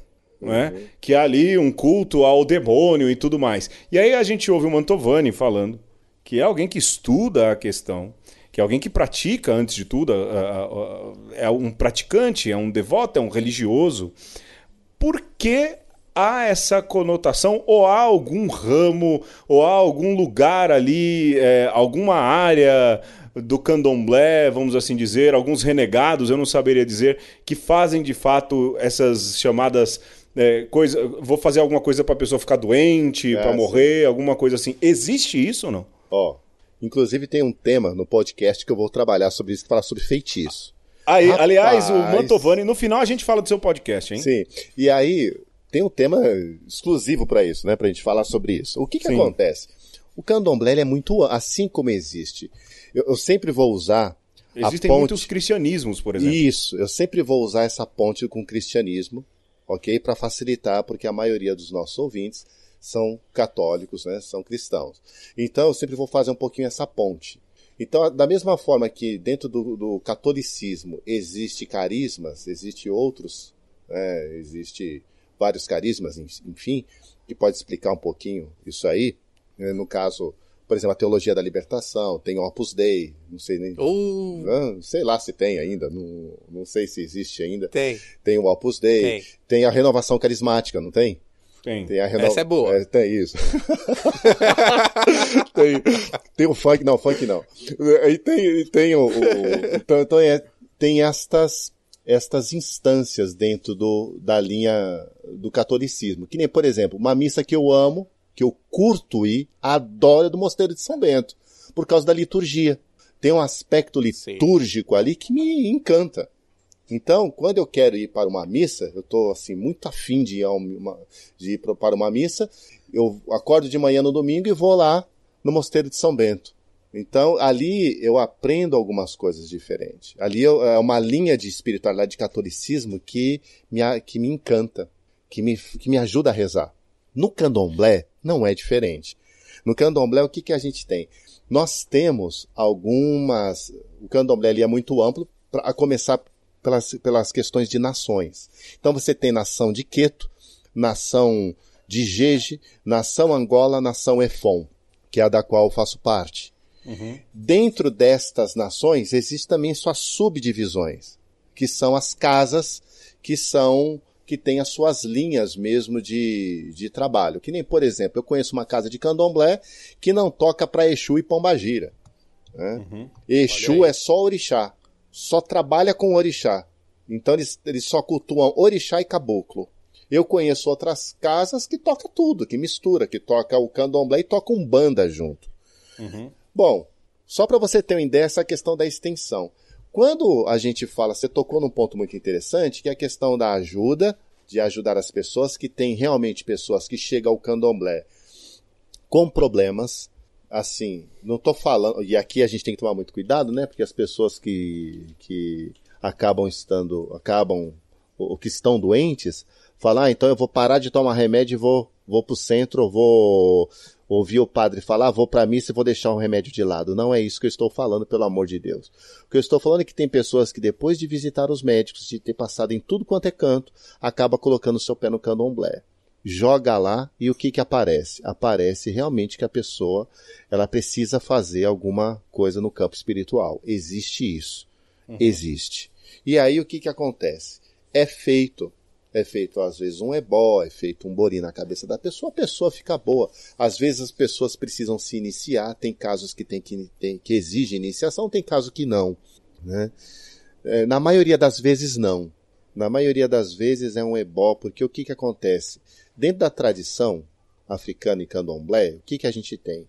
É? Que há ali um culto ao demônio e tudo mais. E aí a gente ouve o Mantovani falando que é alguém que estuda a questão, que é alguém que pratica, antes de tudo, é um praticante, é um devoto, é um religioso. Por que há essa conotação, ou há algum ramo, ou há algum lugar ali, é, alguma área do candomblé, vamos assim dizer, alguns renegados, eu não saberia dizer, que fazem de fato essas chamadas. É, coisa, vou fazer alguma coisa para a pessoa ficar doente, É, para morrer, alguma coisa assim. Existe isso ou não? Ó, inclusive tem um tema no podcast que eu vou trabalhar sobre isso, que fala sobre feitiço. Aí, Rapaz. aliás, o Mantovani, no final a gente fala do seu podcast, hein? Sim. E aí tem um tema exclusivo para isso, né? Pra gente falar sobre isso. O que que Sim. acontece? O candomblé é muito assim como existe. Eu, eu sempre vou usar Existem a ponte... muitos cristianismos, por exemplo. Isso, eu sempre vou usar essa ponte com o cristianismo, ok? Para facilitar, porque a maioria dos nossos ouvintes são católicos, né? São cristãos. Então eu sempre vou fazer um pouquinho essa ponte. Então, da mesma forma que dentro do, do catolicismo existe carismas, existe outros, né? existe vários carismas, en- enfim, que pode explicar um pouquinho isso aí. né? No caso, por exemplo, a teologia da libertação, tem o Opus Dei, não sei nem Uh, ah, sei lá se tem ainda, não, não sei se existe ainda. tem. Tem o Opus Dei, Tem. tem, a renovação carismática, não tem? Tem. Tem a reno... Essa é boa. tem isso. tem, tem o funk, não, funk não. Aí tem, tem o. o- então então é, tem estas, estas instâncias dentro do, da linha do catolicismo. Que nem, por exemplo, uma missa que eu amo, que eu curto ir, adoro é do Mosteiro de São Bento, por causa da liturgia. Tem um aspecto litúrgico ali que me encanta. Então, quando eu quero ir para uma missa, eu estou assim muito afim de ir, a uma, de ir para uma missa, eu acordo de manhã no domingo e vou lá no Mosteiro de São Bento. Então, ali eu aprendo algumas coisas diferentes. Ali eu- é uma linha de espiritualidade, de catolicismo que me, que me encanta, que me, que me ajuda a rezar. No candomblé, não é diferente. No candomblé, o que, que a gente tem? Nós temos algumas. O candomblé ali é muito amplo, pra, a começar pelas, pelas questões de nações. Então você tem nação de Queto, nação de Jeje, nação Angola, nação Efon, que é a da qual eu faço parte. Dentro destas nações existem também suas subdivisões, que são as casas que são que têm as suas linhas mesmo de, de trabalho. Que nem, por exemplo, eu conheço uma casa de candomblé que não toca para Exu e Pombagira. Né? Exu é só orixá, só trabalha com orixá. Então eles, eles só cultuam orixá e caboclo. Eu conheço outras casas que toca tudo, que mistura, que toca o candomblé e toca um banda junto. Uhum. Bom, só para você ter uma ideia, essa questão da extensão. Quando a gente fala, você tocou num ponto muito interessante, que é a questão da ajuda, de ajudar as pessoas, que tem realmente pessoas que chegam ao candomblé com problemas, assim, não tô falando, e aqui a gente tem que tomar muito cuidado, né, porque as pessoas que, que acabam estando, acabam, ou que estão doentes, falar, ah, então eu vou parar de tomar remédio e vou, vou pro centro, vou ouvir o padre falar, ah, vou pra missa e vou deixar o remédio de lado. Não é isso que eu estou falando, pelo amor de Deus. O que eu estou falando é que tem pessoas que depois de visitar os médicos, de ter passado em tudo quanto é canto, acaba colocando o seu pé no candomblé. Joga lá e o que que aparece? Aparece realmente que a pessoa, ela precisa fazer alguma coisa no campo espiritual. Existe isso. Uhum. Existe. E aí o que que acontece? É feito é feito às vezes um ebó, é feito um bori na cabeça da pessoa, a pessoa fica boa. Às vezes as pessoas precisam se iniciar, tem casos que tem que, tem, que exigem iniciação, tem casos que não. Né? É, na maioria das vezes não. Na maioria das vezes é um ebó, porque o que, que acontece? Dentro da tradição africana e candomblé, o que, que a gente tem?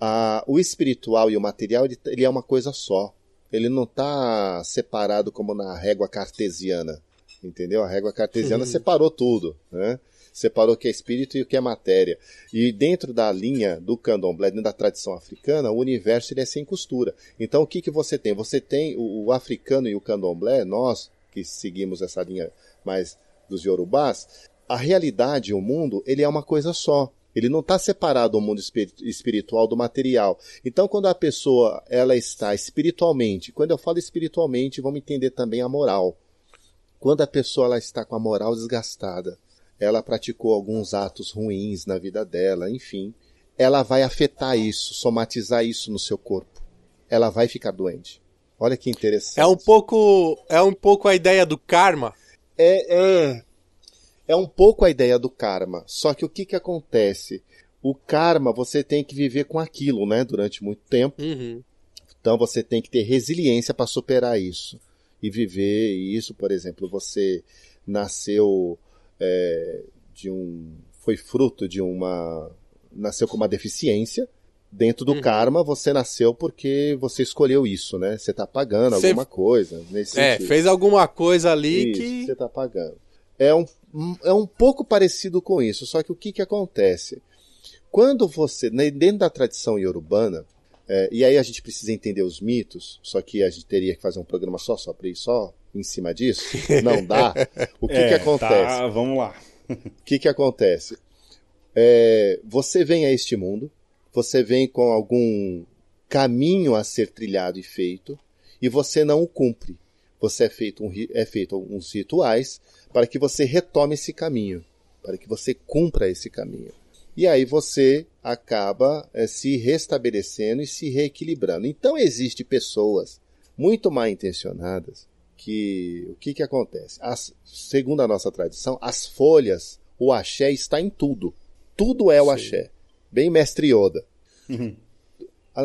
Ah, o espiritual e o material ele, ele é uma coisa só. Ele não está separado como na régua cartesiana entendeu? A régua cartesiana separou tudo, né? Separou o que é espírito e o que é matéria. E dentro da linha do candomblé, dentro da tradição africana, o universo ele é sem costura. Então o que, que você tem? Você tem o, o africano e o candomblé, nós que seguimos essa linha mais dos yorubás, a realidade, o mundo, ele é uma coisa só. Ele não está separado o mundo espiritual do material. Então, quando a pessoa ela está espiritualmente, quando eu falo espiritualmente, vamos entender também a moral. Quando a pessoa ela está com a moral desgastada, ela praticou alguns atos ruins na vida dela, enfim, ela vai afetar isso, somatizar isso no seu corpo. Ela vai ficar doente. Olha que interessante. É um pouco, é um pouco a ideia do karma. É, é, é um pouco a ideia do karma. Só que o que que acontece? O karma você tem que viver com aquilo, né, durante muito tempo. Uhum. Então você tem que ter resiliência para superar isso e viver isso, por exemplo, você nasceu é, de um, foi fruto de uma, nasceu com uma deficiência, dentro do uhum. karma você nasceu porque você escolheu isso, né? Você tá pagando você... alguma coisa nesse É, sentido. fez alguma coisa ali isso, que você tá pagando. É um, é um pouco parecido com isso, só que o que que acontece? Quando você, dentro da tradição iorubana, é, e aí a gente precisa entender os mitos, só que a gente teria que fazer um programa só, só para ir só em cima disso. Não dá. O que, é, que acontece? Tá, vamos lá. O que, que acontece? É, você vem a este mundo, você vem com algum caminho a ser trilhado e feito, e você não o cumpre. Você é feito, um, é feito uns rituais para que você retome esse caminho, para que você cumpra esse caminho. E aí você acaba é, se restabelecendo e se reequilibrando. Então existe pessoas muito mal intencionadas que o que, que acontece? As, segundo a nossa tradição, as folhas, o axé está em tudo. Tudo é o Sim. axé. Bem mestre Yoda. Uhum.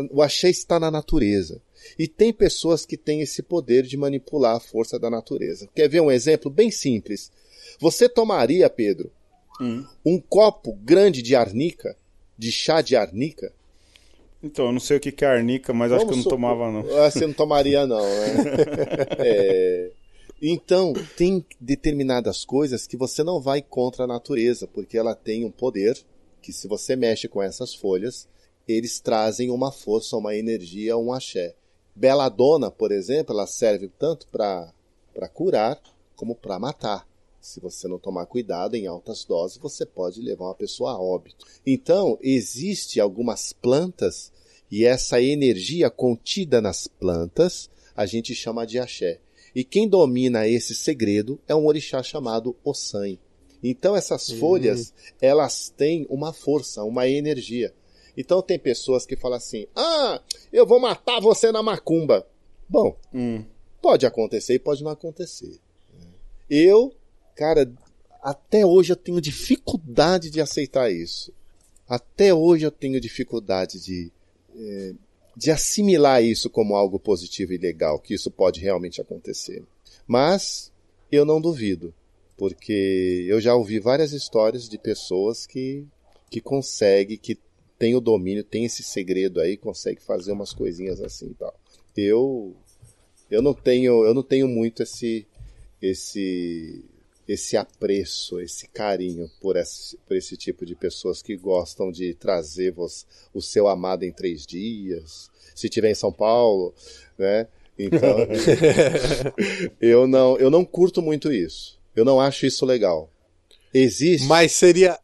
O axé está na natureza. E tem pessoas que têm esse poder de manipular a força da natureza. Quer ver um exemplo bem simples? Você tomaria, Pedro, hum. um copo grande de arnica de chá de arnica? Então, eu não sei o que é arnica, mas Vamos acho que eu não tomava, não. Ah, você não tomaria, não, né? é... Então, tem determinadas coisas que você não vai contra a natureza, porque ela tem um poder que, se você mexe com essas folhas, eles trazem uma força, uma energia, um axé. Beladona, por exemplo, ela serve tanto para curar como para matar. Se você não tomar cuidado em altas doses, você pode levar uma pessoa a óbito. Então, existe algumas plantas e essa energia contida nas plantas a gente chama de axé. E quem domina esse segredo é um orixá chamado Ossan. Então essas uhum. folhas, elas têm uma força, uma energia. Então tem pessoas que falam assim: "Ah, eu vou matar você na macumba". Bom, hum. pode acontecer e pode não acontecer. Eu Cara, até hoje eu tenho dificuldade de aceitar isso. Até hoje eu tenho dificuldade de, é, de assimilar isso como algo positivo e legal, que isso pode realmente acontecer. Mas eu não duvido, Porque eu já ouvi várias histórias de pessoas que, que conseguem, que tem o domínio, tem esse segredo aí, consegue fazer umas coisinhas assim e tal. Eu eu não tenho, eu não tenho muito esse esse esse apreço, esse carinho por esse, por esse tipo de pessoas que gostam de trazer vos, o seu amado em três dias, se tiver em São Paulo, né? Então, eu não, eu não curto muito isso. Eu não acho isso legal. Existe. Mas seria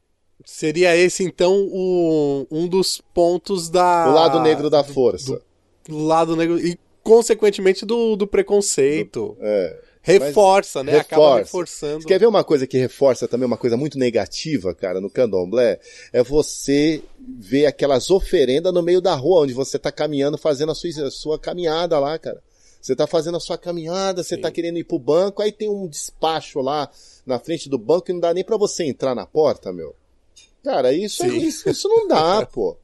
seria esse então o, um dos pontos da o lado negro da força. Do, do lado negro e consequentemente do, do preconceito. É. Reforça, né? reforça. Acaba reforçando. Você quer ver uma coisa que reforça também, uma coisa muito negativa, cara, no candomblé? É você ver aquelas oferendas no meio da rua, onde você tá caminhando, fazendo a sua, a sua caminhada lá, cara. Você tá fazendo a sua caminhada, você Sim. tá querendo ir pro banco, aí tem um despacho lá na frente do banco e não dá nem pra você entrar na porta, meu. Cara, isso, é- isso, isso não dá, pô.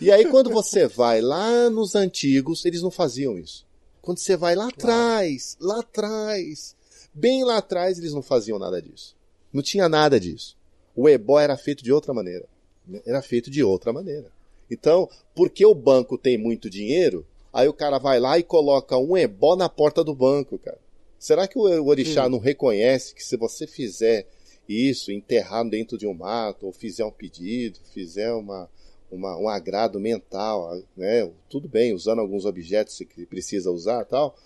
E aí quando você vai lá nos antigos, eles não faziam isso. Quando você vai lá atrás, lá atrás, bem lá atrás, eles não faziam nada disso. Não tinha nada disso. O ebó era feito de outra maneira. Era feito de outra maneira. Então, porque o banco tem muito dinheiro, aí o cara vai lá e coloca um ebó na porta do banco, cara. Será que o orixá não reconhece que se você fizer isso, enterrar dentro de um mato, ou fizer um pedido, fizer uma, uma, um agrado mental, né? Tudo bem, usando alguns objetos que precisa usar tal,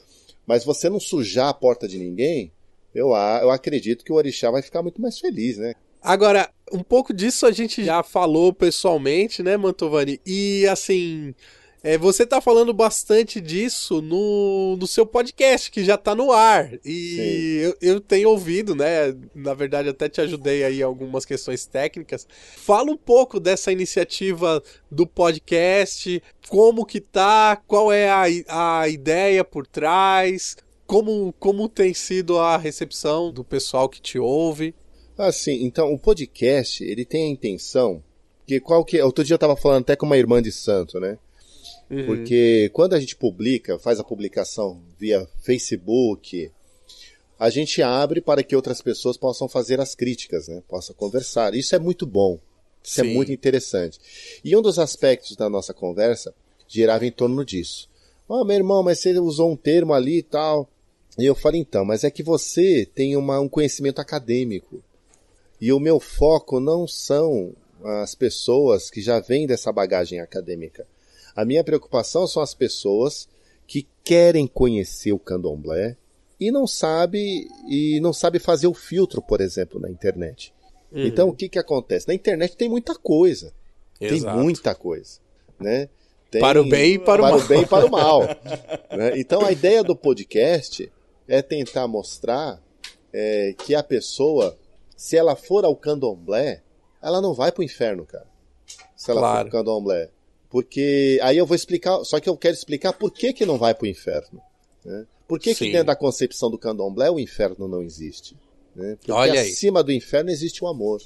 mas você não sujar a porta de ninguém, eu, eu acredito que o orixá vai ficar muito mais feliz, né? Agora, um pouco disso a gente já falou pessoalmente, né, Mantovani? E assim, é, você tá falando bastante disso no, no seu podcast, que já tá no ar. E eu, eu tenho ouvido, né? Na verdade, até te ajudei aí em algumas questões técnicas. Fala um pouco dessa iniciativa do podcast, como que tá, qual é a, a ideia por trás, como, como tem sido a recepção do pessoal que te ouve. Assim, então o podcast, ele tem a intenção que qual que outro dia eu tava falando até com uma irmã de santo, né? Uhum. Porque quando a gente publica, faz a publicação via Facebook, a gente abre para que outras pessoas possam fazer as críticas, né? Possam conversar. Isso é muito bom. Isso é Sim. muito interessante. E um dos aspectos da nossa conversa girava em torno disso. Ah, meu irmão, mas você usou um termo ali e tal. E eu falei, então, mas é que você tem uma, um conhecimento acadêmico. E o meu foco não são as pessoas que já vêm dessa bagagem acadêmica. A minha preocupação são as pessoas que querem conhecer o candomblé e não sabe e não sabe fazer o filtro, por exemplo, na internet. Uhum. Então o que que acontece? Na internet tem muita coisa. Tem Exato. muita coisa, né? Tem- Para o bem e para o mal. bem e para o mal. né? Então a ideia do podcast é tentar mostrar é, que a pessoa, se ela for ao candomblé, ela não vai para o inferno, cara. Se ela Claro. for ao candomblé. Porque aí eu vou explicar, só que eu quero explicar por que, que não vai para o inferno. Né? Por que, que dentro da concepção do candomblé o inferno não existe? Né? Porque Olha aí. acima do inferno existe o amor.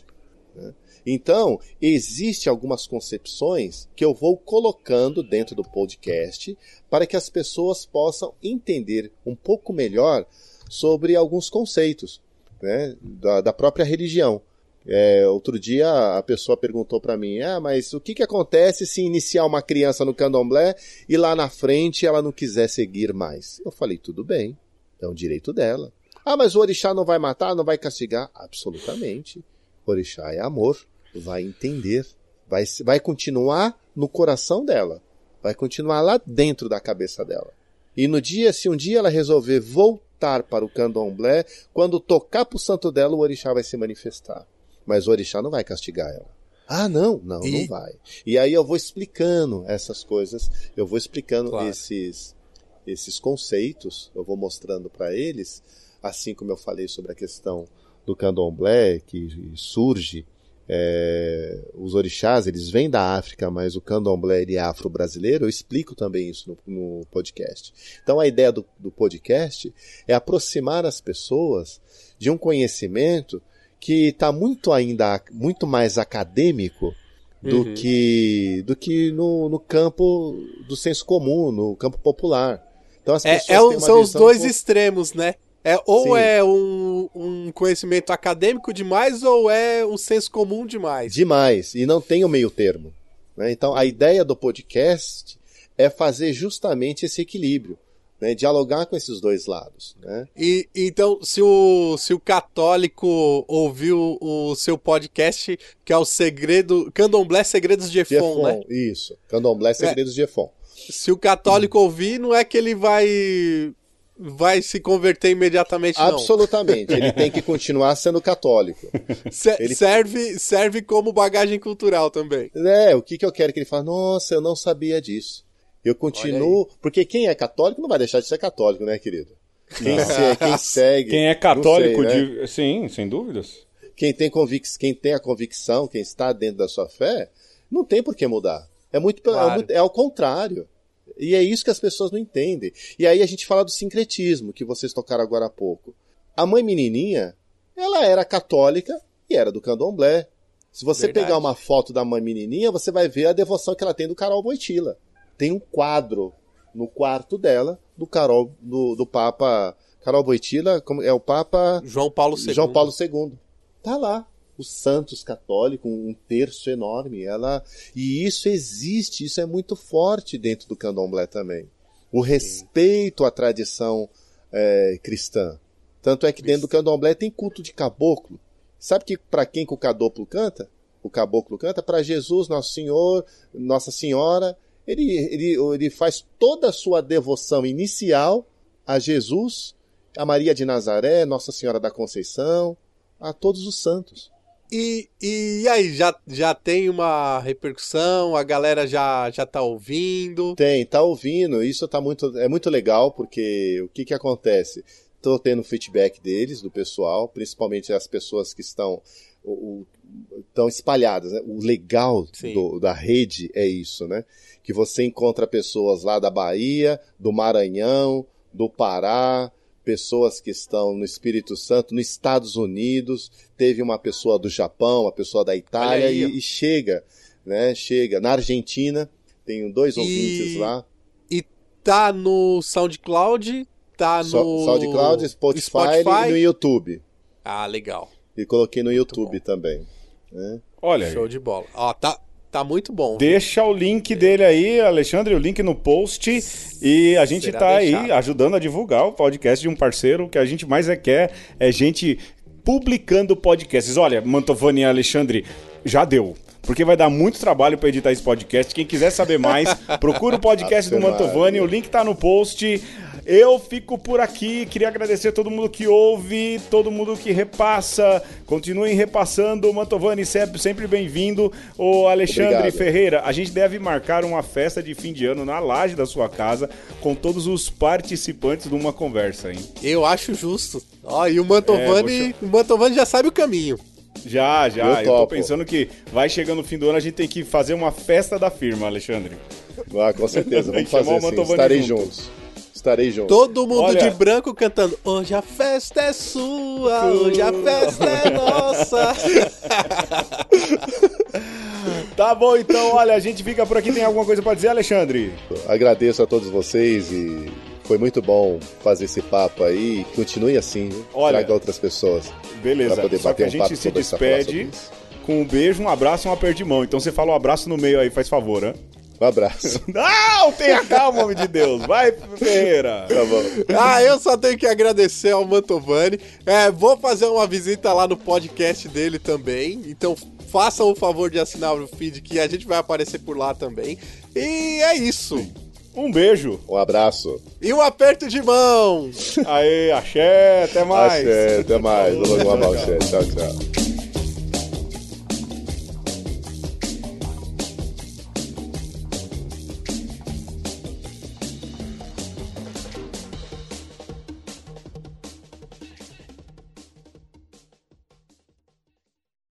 né? Então, existe algumas concepções que eu vou colocando dentro do podcast para que as pessoas possam entender um pouco melhor sobre alguns conceitos né, da, da própria religião. É, outro dia a pessoa perguntou para mim: Ah, mas o que, que acontece se iniciar uma criança no candomblé e lá na frente ela não quiser seguir mais? Eu falei: tudo bem, é um direito dela. Ah, mas o orixá não vai matar, não vai castigar? Absolutamente. O orixá é amor, vai entender, vai, vai continuar no coração dela, vai continuar lá dentro da cabeça dela. E no dia, se um dia ela resolver voltar para o candomblé, quando tocar pro santo dela, o orixá vai se manifestar. Mas o orixá não vai castigar ela. Ah, não, não, E- não vai. E aí eu vou explicando essas coisas, eu vou explicando Claro. esses esses conceitos, eu vou mostrando para eles, assim como eu falei sobre a questão do candomblé que surge é, os orixás, eles vêm da África, mas o candomblé ele é afro-brasileiro, eu explico também isso no, no podcast. Então a ideia do, do podcast é aproximar as pessoas de um conhecimento que está muito ainda, muito mais acadêmico do Uhum. que, do que no, no campo do senso comum, no campo popular. Então as É, pessoas é têm uma são os dois um extremos, né? É, ou Sim. é um, um conhecimento acadêmico demais ou é um senso comum demais. Demais. E não tem o meio termo. né? Então, a ideia do podcast é fazer justamente esse equilíbrio. Né? Dialogar com esses dois lados. Né? E então, se o, se o católico ouviu o seu podcast, que é o segredo. Candomblé Segredos de Efon, Jefon, né? isso. Candomblé Segredos de Jefon. Se o católico ouvir, não é que ele vai. Vai se converter imediatamente, não. Absolutamente. Ele tem que continuar sendo católico. Se- Ele- serve, serve como bagagem cultural também. É, o que, que eu quero que ele fale? Nossa, eu não sabia disso. Eu continuo. Porque quem é católico não vai deixar de ser católico, né, querido? Quem, se- quem segue. Quem é católico sei, né? de. Sim, sem dúvidas. Quem tem, convic... quem tem a convicção, quem está dentro da sua fé, não tem por que mudar. É muito, é Claro. muito- é ao contrário. E é isso que as pessoas não entendem. E aí a gente fala do sincretismo, que vocês tocaram agora há pouco. A mãe menininha, ela era católica e era do candomblé. Se você Verdade. pegar uma foto da mãe menininha, você vai ver a devoção que ela tem do Carol Boitila. Tem um quadro no quarto dela do Carol do, do Papa Carol Boitila, como- é o Papa João Paulo II. João Paulo II. Tá lá. Os santos católicos, um terço enorme. Ela E isso existe, isso é muito forte dentro do candomblé também. O respeito à tradição eh, cristã. Tanto é que dentro do candomblé tem culto de caboclo. Sabe que para quem que o caboclo canta? O caboclo canta para Jesus, Nosso Senhor, Nossa Senhora. Ele, ele, ele faz toda a sua devoção inicial a Jesus, a Maria de Nazaré, Nossa Senhora da Conceição, a todos os santos. E, e aí, já, já tem uma repercussão? A galera já, já tá ouvindo? Tem, tá ouvindo, isso tá muito, é muito legal, porque o que que acontece? Tô tendo feedback deles, do pessoal, principalmente as pessoas que estão, o- o- estão espalhadas, né? O legal do- da rede é isso, né? Que você encontra pessoas lá da Bahia, do Maranhão, do Pará, pessoas que estão no Espírito Santo, nos Estados Unidos, teve uma pessoa do Japão, uma pessoa da Itália, e, e chega, né? Chega. Na Argentina, tenho dois E- ouvintes lá. E tá no SoundCloud? Tá no. So- SoundCloud, Spotify, Spotify? e no YouTube. Ah, legal. E coloquei no YouTube também. Né? Olha, aí. Show de bola. Ó, tá, tá muito bom. Deixa o link dele aí, Alexandre, o link no post. E a gente Será tá aí deixado. ajudando a divulgar o podcast de um parceiro. O que a gente mais é quer é gente publicando podcasts. Olha, Mantovani e Alexandre, já deu. Porque vai dar muito trabalho para editar esse podcast. Quem quiser saber mais, procura o podcast do Mantovani. O link tá no post. Eu fico por aqui. Queria agradecer a todo mundo que ouve, todo mundo que repassa. Continuem repassando. Mantovani, sempre, sempre bem-vindo. O Alexandre Obrigado. Ferreira, a gente deve marcar uma festa de fim de ano na laje da sua casa com todos os participantes de uma conversa, hein? Eu acho justo. Ó, e o Mantovani, É, o Mantovani já sabe o caminho. Já, já. Eu Eu, tô pensando que vai chegando o fim do ano, a gente tem que fazer uma festa da firma, Alexandre. Ah, com certeza, vamos fazer. Mantovani Estarei junto. juntos. Estarei junto. Todo mundo Olha- de branco cantando. Hoje a festa é sua, hoje a festa é nossa. Tá bom, então, olha, a gente fica por aqui. Tem alguma coisa pra dizer, Alexandre? Agradeço a todos vocês e foi muito bom fazer esse papo aí. Continue assim, viu? Olha, Traga outras pessoas. Beleza, poder só que bater a um gente se despede com um beijo, um abraço e um aperto de mão. Então você fala um abraço no meio aí, faz favor, né? Um abraço. Não, tenha calma, homem de Deus. Vai, Ferreira. tá bom. Ah, eu só tenho que agradecer ao Mantovani. É, vou fazer uma visita lá no podcast dele também. Então façam o favor de assinar o feed que a gente vai aparecer por lá também. E é isso. Um beijo. Um abraço. E um aperto de mão. Aê, axé, até mais. Axé, até mais. Vamos lá, Tchau, tchau.